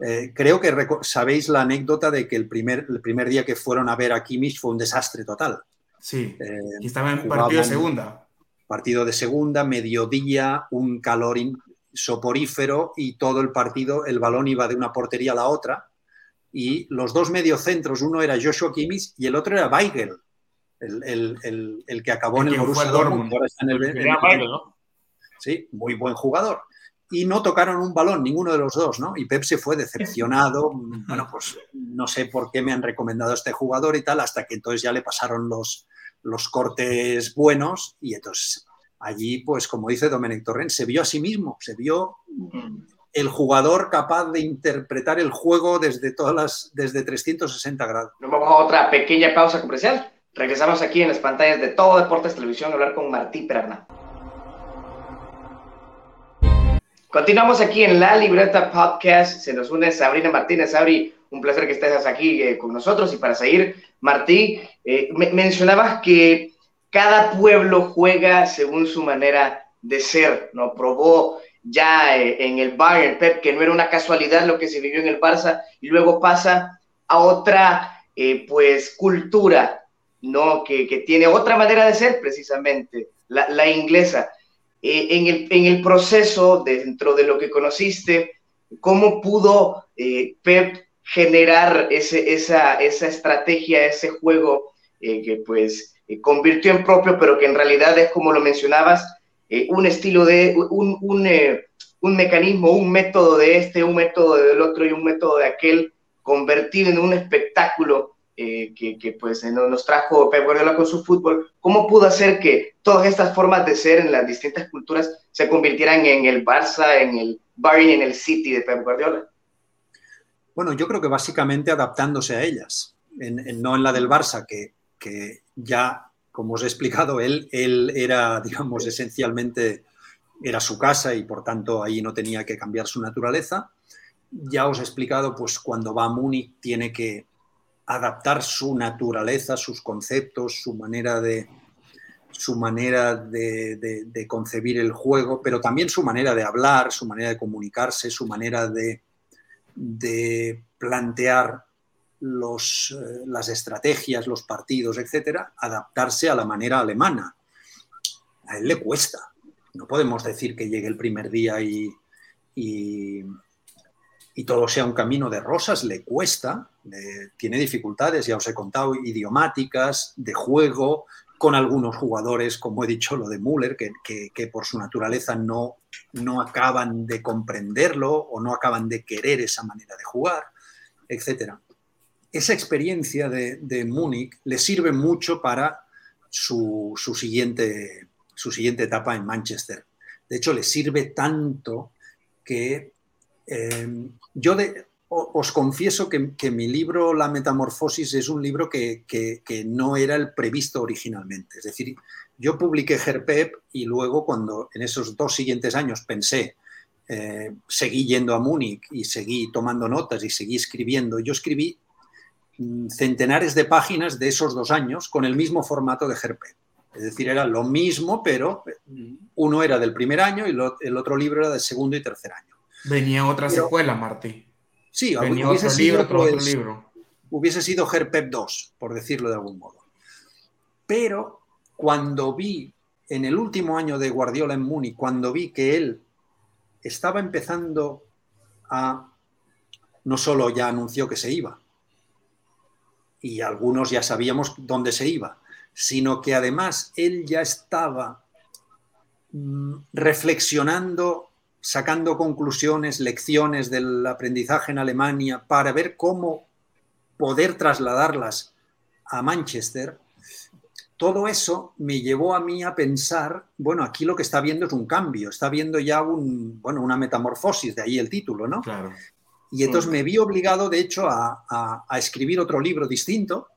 Eh, creo que sabéis la anécdota de que el primer, el primer día que fueron a ver a Kimmich fue un desastre total. Sí, y estaba en partido de segunda partido de segunda, mediodía, un calor soporífero y todo el partido, el balón iba de una portería a la otra y los dos mediocentros, uno era Joshua Kimmich y el otro era Weigel, el, que acabó en el Borussia Dortmund, Sí, muy buen jugador. Y no tocaron un balón, ninguno de los dos, ¿no? Y Pep se fue decepcionado. Bueno, pues no sé por qué me han recomendado a este jugador y tal, hasta que entonces ya le pasaron los, los cortes buenos y entonces allí, pues como dice Domenech Torrent, se vio a sí mismo, se vio el jugador capaz de interpretar el juego desde todas las, desde 360 grados. Nos vamos a otra pequeña pausa comercial. Regresamos aquí en las pantallas de Todo Deportes Televisión a hablar con Martí Perna. Continuamos aquí en La Libreta Podcast. Se nos une Sabrina Martínez. Sabri, un placer que estés aquí eh, con nosotros. Y para seguir, Martí, eh, mencionabas que cada pueblo juega según su manera de ser, ¿no? Probó ya eh, en el Bayern Pep que no era una casualidad lo que se vivió en el Barça y luego pasa a otra, pues, cultura, ¿no? Que, tiene otra manera de ser precisamente, la inglesa. Eh, en, el, en, el, proceso, dentro de lo que conociste, cómo pudo eh, Pep generar ese, esa, esa, estrategia, ese juego eh, que pues convirtió en propio, pero que en realidad es como lo mencionabas, un estilo de, un, un, un, mecanismo, un método de este, un método del otro y un método de aquel, convertido en un espectáculo eh, que, pues nos trajo Pep Guardiola con su fútbol, ¿cómo pudo hacer que todas estas formas de ser en las distintas culturas se convirtieran en el Barça, en el Bayern, en el City de Pep Guardiola? Bueno, yo creo que básicamente adaptándose a ellas, no en la del Barça, que, que, ya, como os he explicado, él, él era, digamos, esencialmente, era su casa y por tanto ahí no tenía que cambiar su naturaleza. Ya os he explicado, pues cuando va a Múnich tiene que adaptar su naturaleza, sus conceptos, su manera de, su manera de, concebir el juego, pero también su manera de hablar, su manera de comunicarse, su manera de, plantear los, eh, las estrategias, los partidos, etcétera, adaptarse a la manera alemana. A él le cuesta. No podemos decir que llegue el primer día y, y todo sea un camino de rosas, le cuesta, tiene dificultades, ya os he contado, idiomáticas, de juego, con algunos jugadores, como he dicho, lo de Müller, que, por su naturaleza no, no acaban de comprenderlo o no acaban de querer esa manera de jugar, etc. Esa experiencia de, de Múnich le sirve mucho para su, siguiente, su siguiente etapa en Manchester. De hecho, le sirve tanto que eh, yo os confieso que, mi libro La Metamorfosis es un libro que, no era el previsto originalmente. Es decir, yo publiqué Gerpep y luego cuando en esos dos siguientes años pensé, eh, seguí yendo a Múnich y seguí tomando notas y seguí escribiendo, yo escribí mm, centenares de páginas de esos dos años con el mismo formato de Gerpep. Es decir, era lo mismo, pero uno era del primer año y el otro libro era del segundo y tercer año. Venía otra secuela, Martí. Sí, Venía hubiese otro sido libro, otro libro. Hubiese sido Herpep 2, por decirlo de algún modo. Pero cuando vi, en el último año de Guardiola en Múnich, cuando vi que él estaba empezando a... No solo ya anunció que se iba, y algunos ya sabíamos dónde se iba, sino que además él ya estaba mm, reflexionando sacando conclusiones, lecciones del aprendizaje en Alemania para ver cómo poder trasladarlas a Manchester, todo eso me llevó a mí a pensar, bueno, aquí lo que está viendo es un cambio, está viendo ya un, bueno, una metamorfosis, de ahí el título, ¿no? Claro. Y entonces me vi obligado, de hecho, a, a escribir otro libro distinto,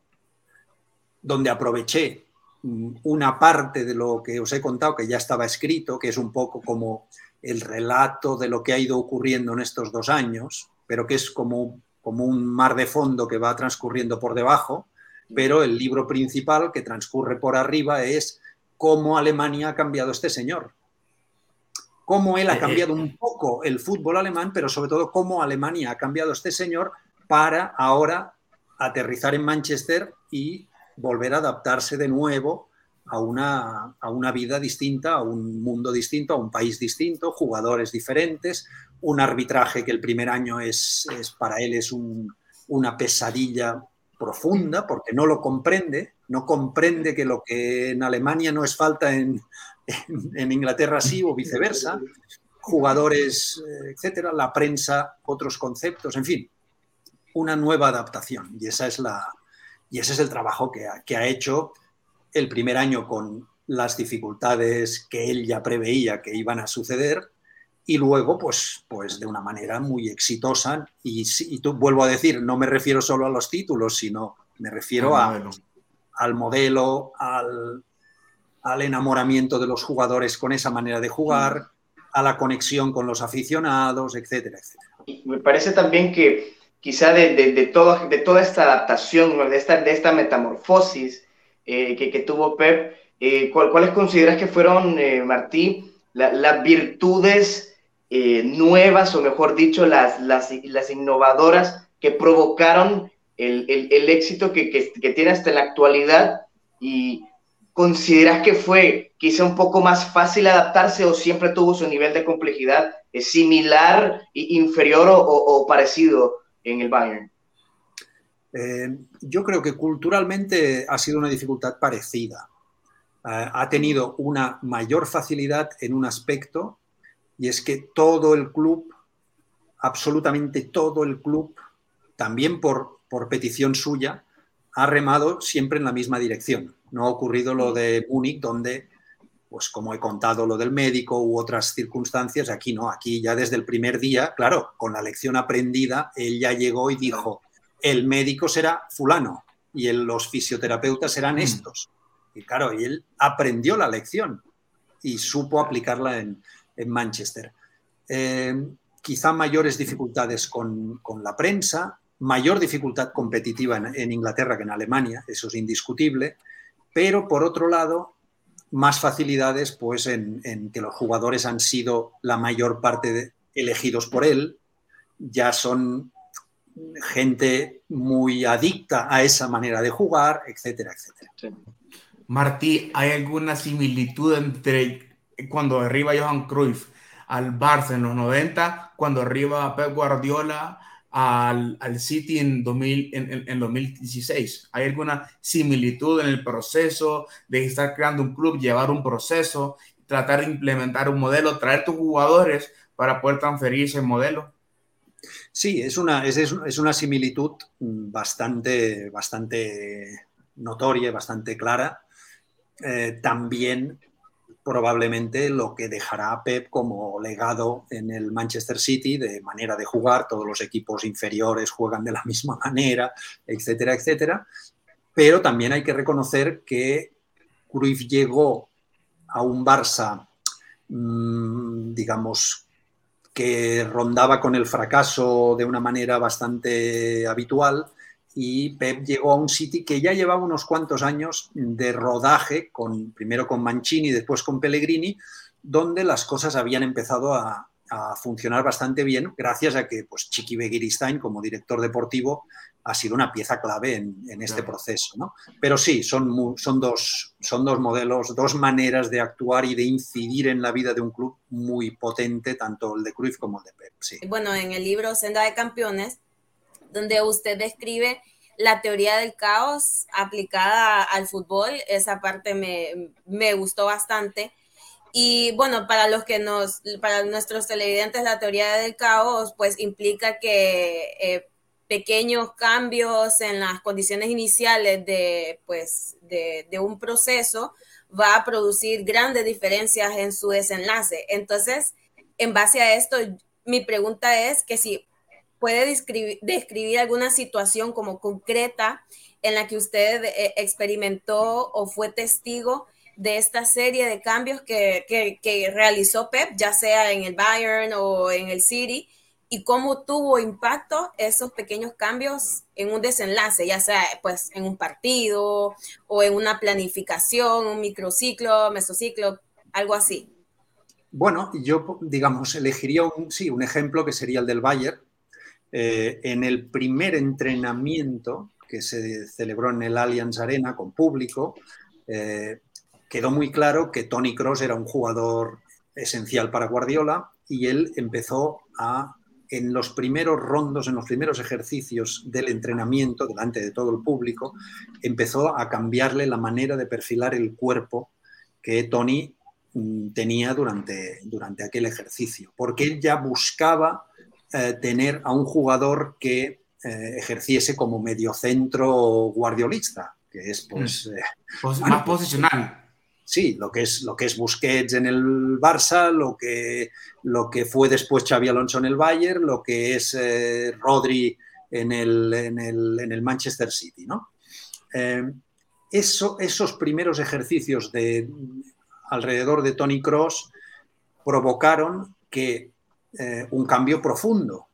donde aproveché mm, una parte de lo que os he contado que ya estaba escrito, que es un poco como el relato de lo que ha ido ocurriendo en estos dos años, pero que es como, como un mar de fondo que va transcurriendo por debajo, pero el libro principal que transcurre por arriba es cómo Alemania ha cambiado este señor. Cómo él ha eh, cambiado eh. un poco el fútbol alemán, pero sobre todo cómo Alemania ha cambiado este señor para ahora aterrizar en Manchester y volver a adaptarse de nuevo a una, a una vida distinta, a un mundo distinto, a un país distinto, jugadores diferentes, un arbitraje que el primer año es, es para él es una pesadilla profunda porque no lo comprende, no comprende que lo que en Alemania no es falta en, en, Inglaterra sí o viceversa, jugadores, eh, etcétera, la prensa, otros conceptos, en fin, una nueva adaptación. Y esa es la y ese es el trabajo que ha, que ha hecho el primer año con, las dificultades que él ya preveía que iban a suceder y luego, pues, pues de una manera muy exitosa. Y, y tú, vuelvo a decir, no me refiero solo a los títulos, sino me refiero a, al modelo, al, al, enamoramiento de los jugadores con esa manera de jugar, a la conexión con los aficionados, etcétera, etcétera. me parece también que quizá de, de, de, todo, de toda esta adaptación, de esta, de esta metamorfosis eh, que, tuvo Pep, eh, ¿cuáles consideras que fueron, eh, Martí, la, las virtudes eh, nuevas, o mejor dicho, las, las, innovadoras que provocaron el, el, éxito que, que, tiene hasta la actualidad y consideras que fue quizá un poco más fácil adaptarse o siempre tuvo su nivel de complejidad similar, inferior o, o, parecido en el Bayern? Eh, yo creo que culturalmente ha sido una dificultad parecida. Uh, ha tenido una mayor facilidad en un aspecto y es que todo el club, absolutamente todo el club, también por, por petición suya, ha remado siempre en la misma dirección. No ha ocurrido lo de Múnich, donde, pues como he contado, lo del médico u otras circunstancias, aquí no, aquí ya desde el primer día, claro, con la lección aprendida, él ya llegó y dijo, el médico será fulano y el, los fisioterapeutas serán estos. Y claro, y él aprendió la lección y supo aplicarla en, en Manchester. Eh, quizá mayores dificultades con, con, la prensa, mayor dificultad competitiva en, en, Inglaterra que en Alemania, eso es indiscutible, pero por otro lado, más facilidades pues, en, en que los jugadores han sido la mayor parte de, elegidos por él, ya son gente muy adicta a esa manera de jugar, etcétera, etcétera. Sí. Martí, ¿hay alguna similitud entre cuando arriba Johan Cruyff al Barça en los 90, cuando arriba Pep Guardiola al, al City en, 2000, en, en, en, 2016. ¿Hay alguna similitud en el proceso de estar creando un club, llevar un proceso, tratar de implementar un modelo, traer tus jugadores para poder transferir ese modelo? Sí, es una, es, es una similitud bastante, bastante notoria, bastante clara. Eh, también probablemente lo que dejará a Pep como legado en el Manchester City de manera de jugar, todos los equipos inferiores juegan de la misma manera, etcétera, etcétera. Pero también hay que reconocer que Cruyff llegó a un Barça, mmm, digamos, que rondaba con el fracaso de una manera bastante habitual y Pep llegó a un City que ya llevaba unos cuantos años de rodaje, con, primero con Mancini, después con Pellegrini, donde las cosas habían empezado a, funcionar bastante bien, gracias a que pues, Chiqui Begiristain, como director deportivo, ha sido una pieza clave en, en este claro. proceso. ¿no? Pero sí, son, dos, son dos modelos, dos maneras de actuar y de incidir en la vida de un club muy potente, tanto el de Cruyff como el de Pep. Sí. Bueno, en el libro Senda de Campeones, donde usted describe la teoría del caos aplicada al fútbol. Esa parte me, me, gustó bastante. Y bueno, para los que nos, para nuestros televidentes, la teoría del caos, pues implica que eh, pequeños cambios en las condiciones iniciales de, pues, de, un proceso va a producir grandes diferencias en su desenlace. Entonces, en base a esto, mi pregunta es que si puede describir, describir alguna situación como concreta en la que usted eh, experimentó o fue testigo de esta serie de cambios que, que, que, realizó Pep, ya sea en el Bayern o en el City, y cómo tuvo impacto esos pequeños cambios en un desenlace, ya sea pues en un partido o en una planificación, un microciclo, mesociclo, algo así. Bueno, yo digamos elegiría un, sí, un ejemplo que sería el del Bayern, eh, en el primer entrenamiento que se celebró en el Allianz Arena con público, eh, quedó muy claro que Tony Cross era un jugador esencial para Guardiola y él empezó a, en los primeros rondos, en los primeros ejercicios del entrenamiento, delante de todo el público, empezó a cambiarle la manera de perfilar el cuerpo que Tony mm, tenía durante, durante aquel ejercicio, porque él ya buscaba eh, tener a un jugador que eh, ejerciese como mediocentro guardiolista, que es pues... Mm. Eh, más, más posicional. Sí, lo que es, lo que es Busquets en el Barça, lo que, lo que fue después Xavi Alonso en el Bayern, lo que es eh, Rodri en el, en, el, Manchester City. ¿no? Eh, eso, esos primeros ejercicios de, alrededor de Tony Cross provocaron que eh, un cambio profundo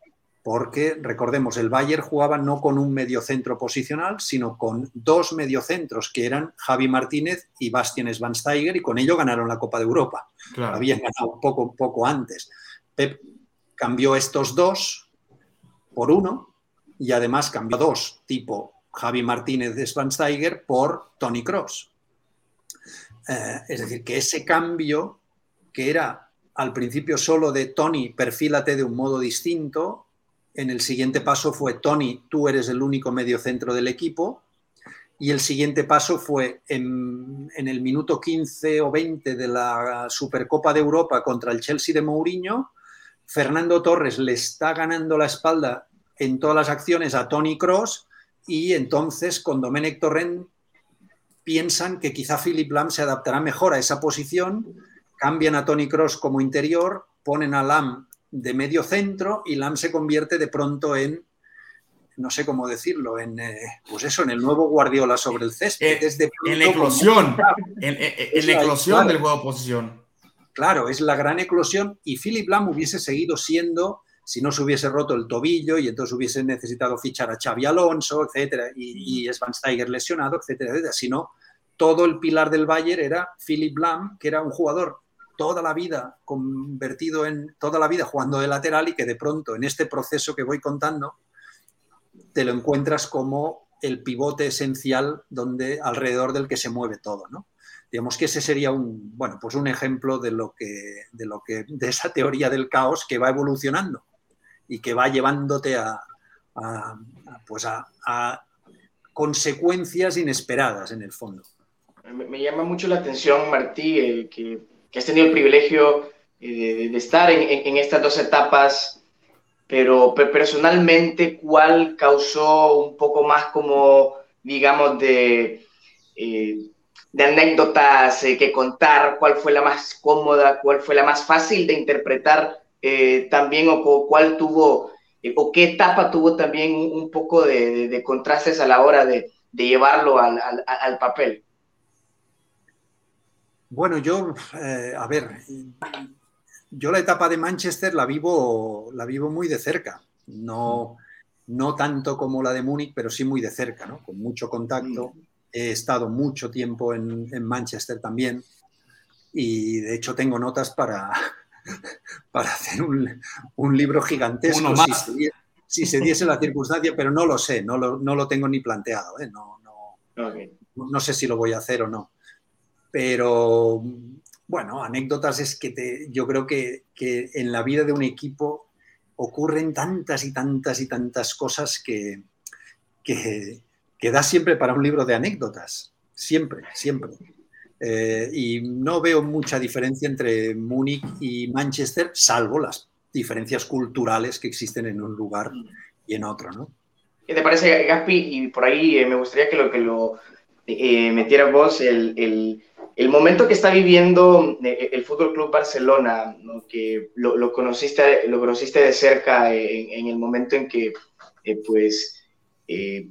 porque recordemos, el Bayern jugaba no con un mediocentro posicional, sino con dos mediocentros, que eran Javi Martínez y Bastian Schweinsteiger, y con ello ganaron la Copa de Europa. Habían ganado poco, poco antes. Pep cambió estos dos por uno, y además cambió dos, tipo Javi Martínez Schweinsteiger por Tony Cross. Eh, es decir, que ese cambio, que era al principio solo de Tony, perfílate de un modo distinto, en el siguiente paso fue, Tony, tú eres el único medio centro del equipo. Y el siguiente paso fue en, el minuto 15 o 20 de la Supercopa de Europa contra el Chelsea de Mourinho. Fernando Torres le está ganando la espalda en todas las acciones a Tony Cross y entonces con Domenech Torrent piensan que quizá Philip Lam se adaptará mejor a esa posición, cambian a Tony Cross como interior, ponen a Lam de medio centro y Lam se convierte de pronto en, no sé cómo decirlo, en, eh, pues eso, en el nuevo Guardiola sobre el césped. Eh, en la eclosión, en, la eclosión del juego de posición. Claro, es la gran eclosión y Philip Lam hubiese seguido siendo si no se hubiese roto el tobillo y entonces hubiese necesitado fichar a Xavi Alonso, etcétera, y, y Steiger lesionado, etcétera, etcétera. Si no, todo el pilar del Bayern era Philip Lam, que era un jugador toda la vida convertido en toda la vida jugando de lateral y que de pronto en este proceso que voy contando te lo encuentras como el pivote esencial donde alrededor del que se mueve todo, ¿no? Digamos que ese sería un bueno, pues un ejemplo de lo que de lo que de esa teoría del caos que va evolucionando y que va llevándote a, pues a, consecuencias inesperadas en el fondo. Me, llama mucho la atención, Martí, que que has tenido el privilegio eh, de, estar en, estas dos etapas, pero personalmente, ¿cuál causó un poco más como, digamos, de, eh, de anécdotas eh, que contar? ¿Cuál fue la más cómoda? ¿Cuál fue la más fácil de interpretar también? ¿O cuál tuvo, o qué etapa tuvo también un, poco de, contrastes a la hora de, llevarlo al, al papel? Bueno, yo, eh, a ver, yo la etapa de Manchester la vivo, la vivo muy de cerca. No, no tanto como la de Múnich, pero sí muy de cerca, ¿no? Con mucho contacto. He estado mucho tiempo en, Manchester también y de hecho tengo notas para, para hacer un, libro gigantesco si se, diese, la circunstancia, pero no lo sé, no lo, no lo tengo ni planteado. ¿eh? No, no, no sé si lo voy a hacer o no. Pero bueno, anécdotas es que te, yo creo que, en la vida de un equipo ocurren tantas y tantas y tantas cosas que, que, da siempre para un libro de anécdotas. Siempre, siempre. Eh, y no veo mucha diferencia entre Múnich y Manchester, salvo las diferencias culturales que existen en un lugar y en otro, ¿no? ¿Qué te parece, Gaspi? Y por ahí eh, me gustaría que lo, que lo eh, metieras vos, el momento que está viviendo eh, el Fútbol Club Barcelona, que lo, conociste, lo conociste de cerca en, el momento en que, eh, pues, eh,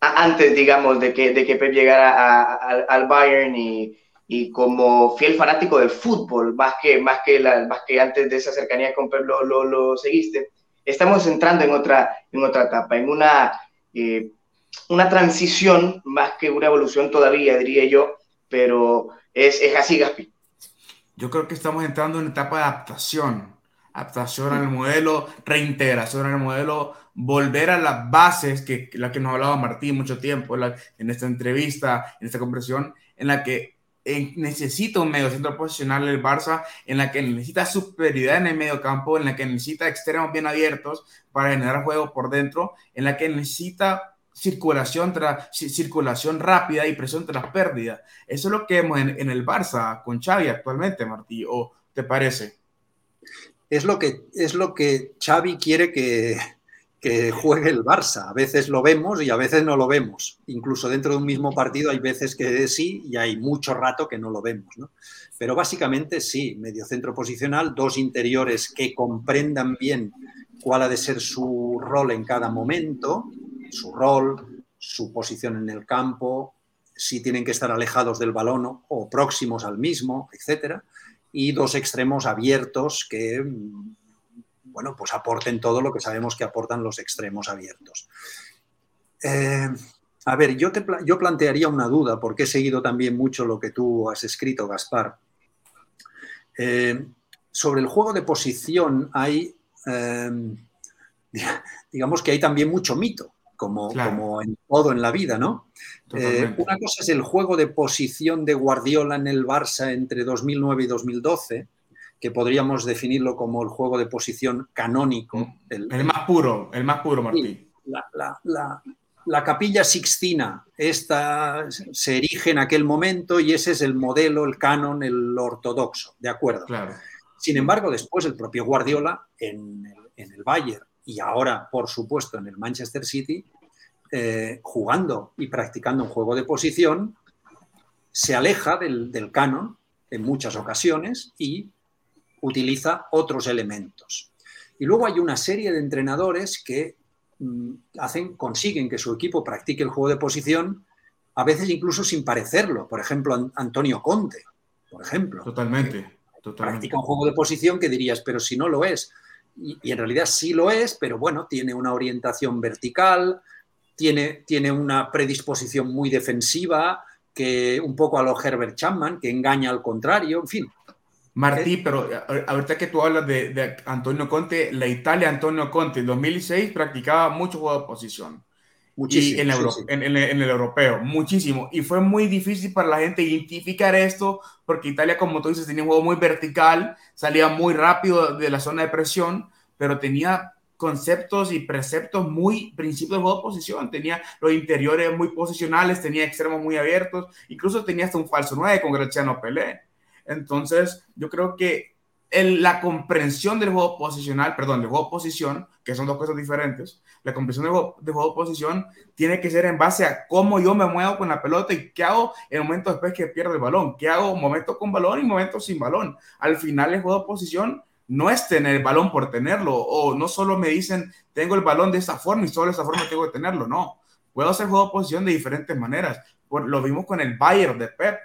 antes, digamos, de que, de que Pep llegara al Bayern y, y, como fiel fanático del fútbol, más que, más que, la, más que antes de esa cercanía con Pep lo, lo, lo, seguiste, estamos entrando en otra, en otra etapa, en una, una transición, más que una evolución todavía, diría yo, pero es, así, Gaspi. Yo creo que estamos entrando en etapa de adaptación, adaptación al modelo, reintegración al modelo, volver a las bases, que la que nos hablaba Martín mucho tiempo en esta entrevista, en esta conversación, en la que necesita un medio centro posicional el Barça, en la que necesita superioridad en el medio campo, en la que necesita extremos bien abiertos para generar juego por dentro, en la que necesita circulación, tras, circulación rápida y presión tras pérdida. Eso es lo que vemos en, el Barça con Xavi actualmente, Martí, ¿o te parece? Es lo que, es lo que Xavi quiere que, que juegue el Barça. A veces lo vemos y a veces no lo vemos. Incluso dentro de un mismo partido hay veces que sí y hay mucho rato que no lo vemos. Pero básicamente sí, medio centro posicional, dos interiores que comprendan bien cuál ha de ser su rol en cada momento, su rol, su posición en el campo, si tienen que estar alejados del balón o próximos al mismo, etcétera, y dos extremos abiertos que bueno, pues aporten todo lo que sabemos que aportan los extremos abiertos. Eh, a ver, yo, te, yo plantearía una duda, porque he seguido también mucho lo que tú has escrito, Gaspar. Eh, sobre el juego de posición hay, eh, digamos que hay también mucho mito, como, como en todo en la vida, ¿no? una cosa es el juego de posición de Guardiola en el Barça entre 2009 y 2012, que podríamos definirlo como el juego de posición canónico. Mm. El, más puro, el más puro, Martín. La, capilla sixtina, esta se erige en aquel momento y ese es el modelo, el canon, el ortodoxo, ¿de acuerdo? Claro. Sin embargo, después el propio Guardiola en el, Bayern y ahora, por supuesto, en el Manchester City, eh, jugando y practicando un juego de posición, se aleja del, del canon en muchas ocasiones y utiliza otros elementos. Y luego hay una serie de entrenadores que mm, hacen, consiguen que su equipo practique el juego de posición, a veces incluso sin parecerlo. Por ejemplo, Antonio Conte, por ejemplo. Totalmente, totalmente. Practica un juego de posición que dirías, pero si no lo es. Y, en realidad sí lo es, pero bueno, tiene una orientación vertical, tiene, tiene una predisposición muy defensiva, que un poco a lo Herbert Chapman, que engaña al contrario, en fin, Martí, pero ahorita que tú hablas de, Antonio Conte, la Italia Antonio Conte en 2006 practicaba mucho juego de posición. Muchísimo. en, en, el europeo, muchísimo. Y fue muy difícil para la gente identificar esto, porque Italia, como tú dices, tenía un juego muy vertical, salía muy rápido de la zona de presión, pero tenía conceptos y preceptos muy principios de juego de posición. Tenía los interiores muy posicionales, tenía extremos muy abiertos, incluso tenía hasta un falso 9 con Graciano Pelé. Entonces, yo creo que la comprensión del juego posicional, perdón, del juego posición, que son dos cosas diferentes, la comprensión juego, de juego posición tiene que ser en base a cómo yo me muevo con la pelota y qué hago el momento después que pierdo el balón, qué hago momento con balón y momento sin balón. Al final, el juego de posición no es tener el balón por tenerlo, o no solo me dicen, tengo el balón de esta forma y solo de esa forma tengo que tenerlo, no. Puedo hacer juego de posición de diferentes maneras. Lo vimos con el Bayern de Pep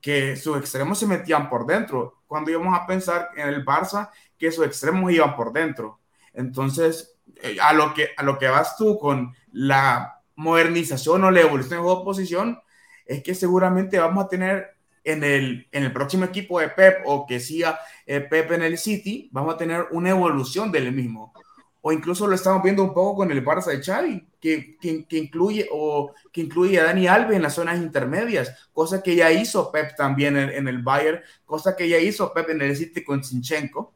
que sus extremos se metían por dentro. Cuando íbamos a pensar en el Barça, que sus extremos iban por dentro. Entonces, eh, a lo que, a lo que vas tú con la modernización o la evolución de juego de posición, es que seguramente vamos a tener en el, en el próximo equipo de Pep o que siga eh, Pep en el City, vamos a tener una evolución del mismo o incluso lo estamos viendo un poco con el Barça de Xavi, que, que, incluye o que incluye a Dani Alves en las zonas intermedias, cosa que ya hizo Pep también en, el Bayern, cosa que ya hizo Pep en el City con Sinchenko.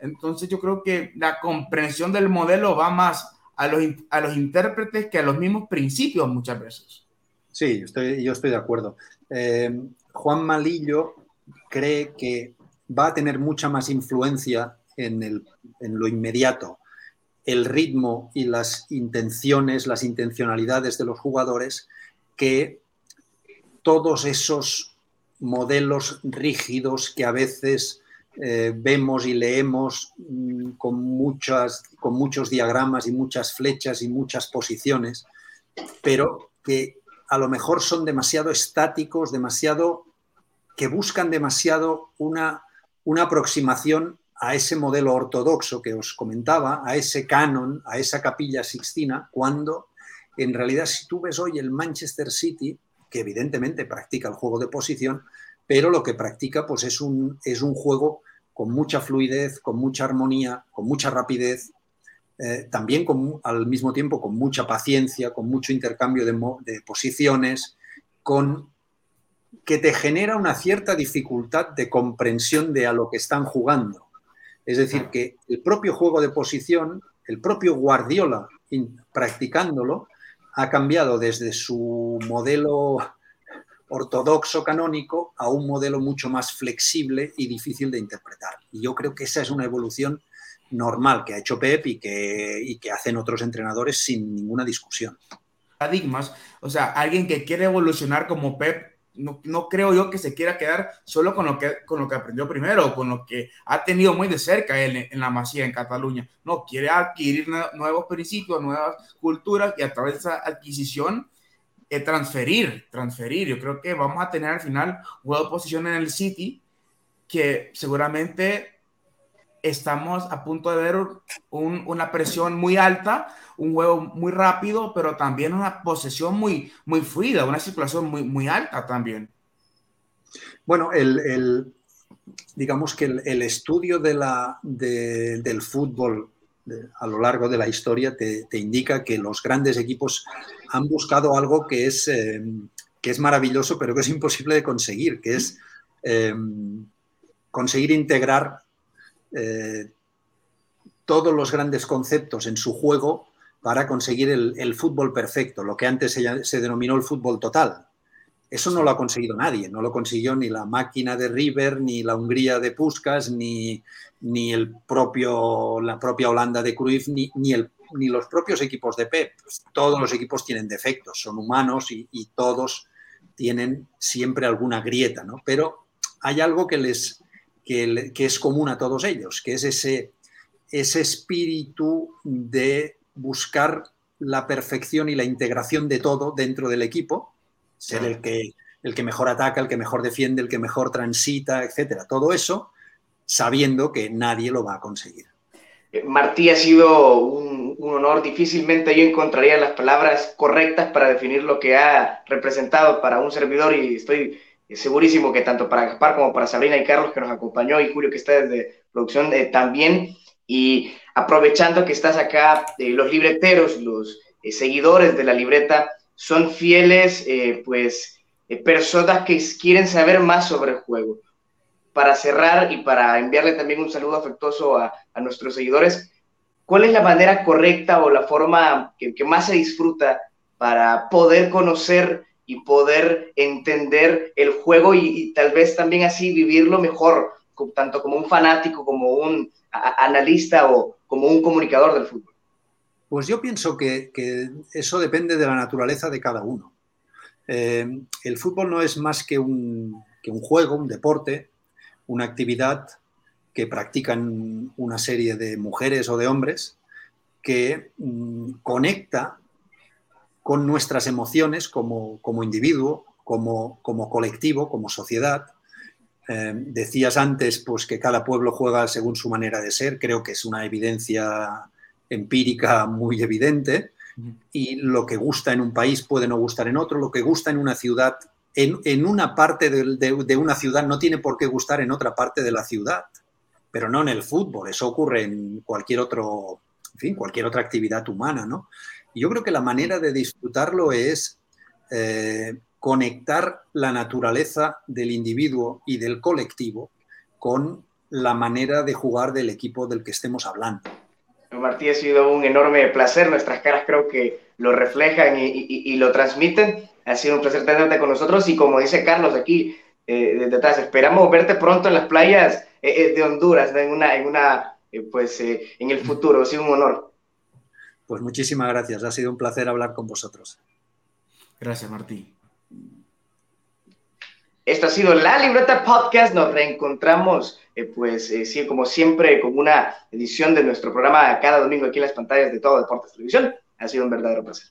Entonces yo creo que la comprensión del modelo va más a los, a los intérpretes que a los mismos principios muchas veces. Sí, estoy, yo estoy de acuerdo. Eh, Juan Malillo cree que va a tener mucha más influencia en, el, en lo inmediato el ritmo y las intenciones, las intencionalidades de los jugadores que todos esos modelos rígidos que a veces eh, vemos y leemos mm, con, muchas, con muchos diagramas y muchas flechas y muchas posiciones, pero que a lo mejor son demasiado estáticos, demasiado que buscan demasiado una, una aproximación a ese modelo ortodoxo que os comentaba, a ese canon, a esa capilla sixtina, cuando en realidad si tú ves hoy el Manchester City, que evidentemente practica el juego de posición, pero lo que practica pues es un, es un juego con mucha fluidez, con mucha armonía, con mucha rapidez, eh, también al mismo tiempo con mucha paciencia, con mucho intercambio de, de posiciones, con que te genera una cierta dificultad de comprensión de a lo que están jugando. Es decir, que el propio juego de posición, el propio Guardiola practicándolo, ha cambiado desde su modelo ortodoxo canónico a un modelo mucho más flexible y difícil de interpretar. Y yo creo que esa es una evolución normal que ha hecho Pep y que, y que hacen otros entrenadores sin ninguna discusión. Paradigmas, o sea, alguien que quiere evolucionar como Pep, no, no, creo yo que se quiera quedar solo con lo que, con lo que aprendió primero, con lo que ha tenido muy de cerca él en, la Masía, en Cataluña. No, quiere adquirir nuevos principios, nuevas culturas y a través de esa adquisición eh, transferir, transferir. Yo creo que vamos a tener al final una posición en el City que seguramente estamos a punto de ver una presión muy alta, un juego muy rápido, pero también una posesión muy, muy fluida, una circulación muy, muy alta también. Bueno, el, digamos que el, estudio de del fútbol a lo largo de la historia te, indica que los grandes equipos han buscado algo que es, eh, que es maravilloso, pero que es imposible de conseguir, que es eh, conseguir integrar eh, todos los grandes conceptos en su juego para conseguir el, fútbol perfecto, lo que antes se, denominó el fútbol total. Eso no lo ha conseguido nadie, no lo consiguió ni la máquina de River, ni la Hungría de Puskas, ni, ni el propio, la propia Holanda de Cruyff, ni, ni, los propios equipos de Pep. Todos los equipos tienen defectos, son humanos y, y todos tienen siempre alguna grieta, ¿no? Pero hay algo que les, que, es común a todos ellos, que es ese, ese espíritu de buscar la perfección y la integración de todo dentro del equipo, ser el que, el que mejor ataca, el que mejor defiende, el que mejor transita, etcétera. Todo eso sabiendo que nadie lo va a conseguir. Eh, Martí, ha sido un, un, honor. Difícilmente yo encontraría las palabras correctas para definir lo que ha representado para un servidor y estoy segurísimo que tanto para Gaspar como para Sabrina y Carlos que nos acompañó y Julio que está desde producción eh, también. Y aprovechando que estás acá, eh, los libreteros, los eh, seguidores de la libreta son fieles, pues, personas que quieren saber más sobre el juego. Para cerrar y para enviarle también un saludo afectuoso a, a nuestros seguidores, ¿cuál es la manera correcta o la forma que, que más se disfruta para poder conocer y poder entender el juego y, tal vez también así vivirlo mejor, tanto como un fanático, como un analista o como un comunicador del fútbol? Pues yo pienso que, eso depende de la naturaleza de cada uno. Eh, el fútbol no es más que un, juego, un deporte, una actividad que practican una serie de mujeres o de hombres que mm, conecta con nuestras emociones como, individuo, como, como, colectivo, como sociedad. Eh, decías antes pues, que cada pueblo juega según su manera de ser, creo que es una evidencia empírica muy evidente, y lo que gusta en un país puede no gustar en otro, lo que gusta en una ciudad, en, en una parte de, de, de, una ciudad no tiene por qué gustar en otra parte de la ciudad, pero no en el fútbol, eso ocurre en cualquier otro, en fin, cualquier otra actividad humana, ¿no? yo creo que la manera de disfrutarlo es eh, conectar la naturaleza del individuo y del colectivo con la manera de jugar del equipo del que estemos hablando. Martí, ha sido un enorme placer. Nuestras caras creo que lo reflejan y, lo transmiten. Ha sido un placer tenerte con nosotros y como dice Carlos aquí eh, desde atrás, esperamos verte pronto en las playas eh, de Honduras, en una, en una pues en el futuro. Ha sido un honor. Pues muchísimas gracias, ha sido un placer hablar con vosotros. Gracias, Martí. Esto ha sido la Libreta Podcast. Nos reencontramos, eh, pues, eh, sí, como siempre, con una edición de nuestro programa cada domingo aquí en las pantallas de Todo Deportes Televisión. Ha sido un verdadero placer.